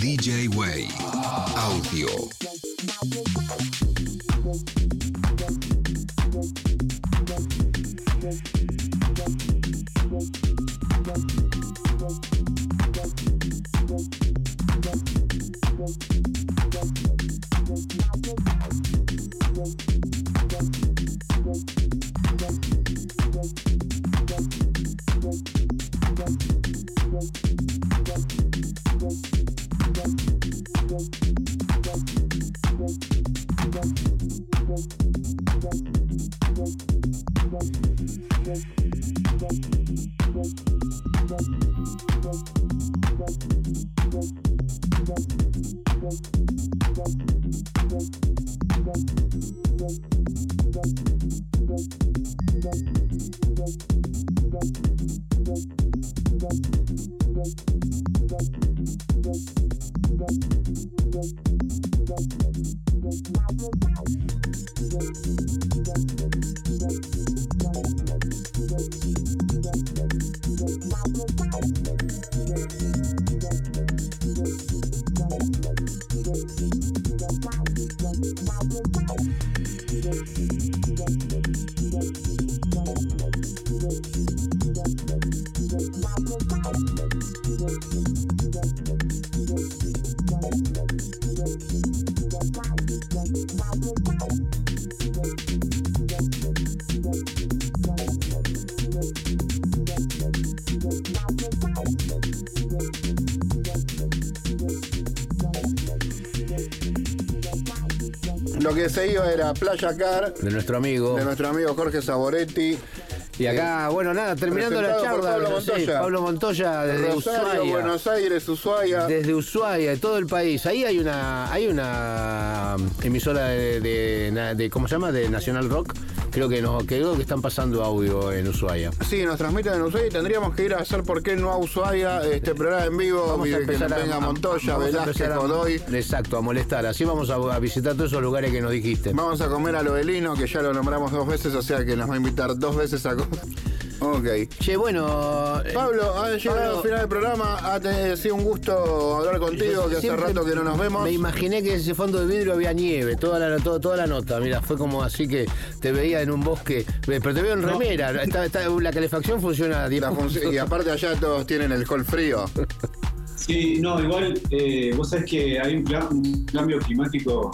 que se iba era Playa Car, De nuestro amigo. de nuestro amigo Jorge Saboretti. Y acá, bueno, nada, terminando la charla. Pablo sí, Montoya. Pablo Montoya desde Rosario, Ushuaia. Buenos Aires, Ushuaia. Desde Ushuaia, todo el país. Ahí hay una hay una emisora de, de- ¿cómo se llama? De National Rock. Creo que no, creo que están pasando audio en Ushuaia. Sí, nos transmiten en Ushuaia y tendríamos que ir a hacer por qué no a Ushuaia este programa en vivo. Vamos a que empezar venga a- Montoya, a Velázquez, a- Godoy. Exacto, a molestar. Así vamos a, a visitar todos esos lugares que nos dijiste. Vamos a comer a Loelino, que ya lo nombramos dos veces, o sea que nos va a invitar dos veces a comer. Ok. Che, bueno. eh, Pablo, ha llegado Pablo- al final del programa. Ha te- sido un gusto hablar contigo, que hace Siempre rato que no nos vemos. Me imaginé que en ese fondo de vidrio había nieve, toda la, todo- toda la nota. Mira, fue como así que te veía en un bosque. Ve, Pero te veo en No. remera. Está- está- la calefacción funciona a 10 La puntos. func- y aparte allá todos tienen el col frío. Sí, no, igual eh, vos sabés que hay un, cla- un cambio climático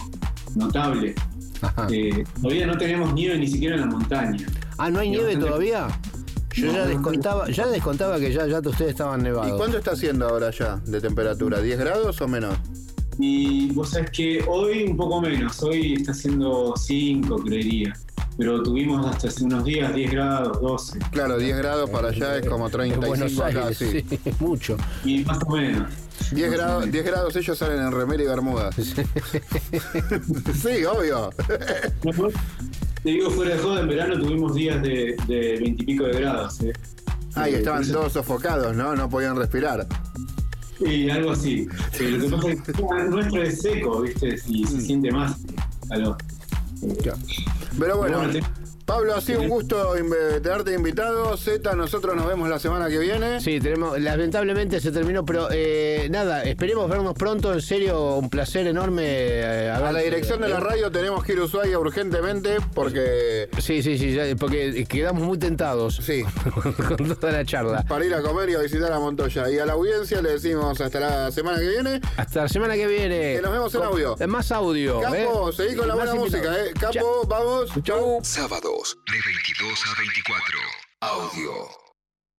notable. Ajá. Eh, todavía no tenemos nieve ni siquiera en la montaña. Ah, ¿no hay nieve todavía? Yo ya descontaba, ya descontaba que ya, ya ustedes estaban ¿Y nevados. cuánto está haciendo ahora ya de temperatura? ¿10 grados o menos? Y vos sabés que hoy un poco menos, hoy está haciendo 5, creería. Pero tuvimos hasta hace unos días 10 grados, 12. Claro, 10 grados para allá es como En 35 Buenos acá, Aires, sí. sí, es mucho. Y más o menos. 10 grados, 10 grados ellos salen en remera y bermudas. sí, obvio. Te digo, fuera de joda, en verano tuvimos días de, de 20 y pico de grados. ¿eh? Ah, y Eh, estaban todos sofocados, ¿no? No podían respirar. Y algo así. Lo que pasa es que el nuestro es seco, ¿viste? Y Mm. se siente más calor. Pero bueno, Bueno, te- Pablo, ha sido un gusto tenerte invitado. Z, nosotros nos vemos la semana que viene. Sí, tenemos, lamentablemente se terminó, pero eh, nada, esperemos vernos pronto, en serio, un placer enorme. eh, A la haber- dirección de la radio tenemos que ir a Ushuaia urgentemente porque Sí, sí, sí, ya- porque quedamos muy tentados sí, con toda la charla. para ir a comer y a visitar a Montoya. Y a la audiencia le decimos hasta la semana que viene. Hasta la semana que viene. Que nos vemos en Con- audio. Más audio. Capo, ¿eh? seguí con la Y buena música, ¿eh? Capo, vamos. Chau. Sábados de 22 a 24. Audio.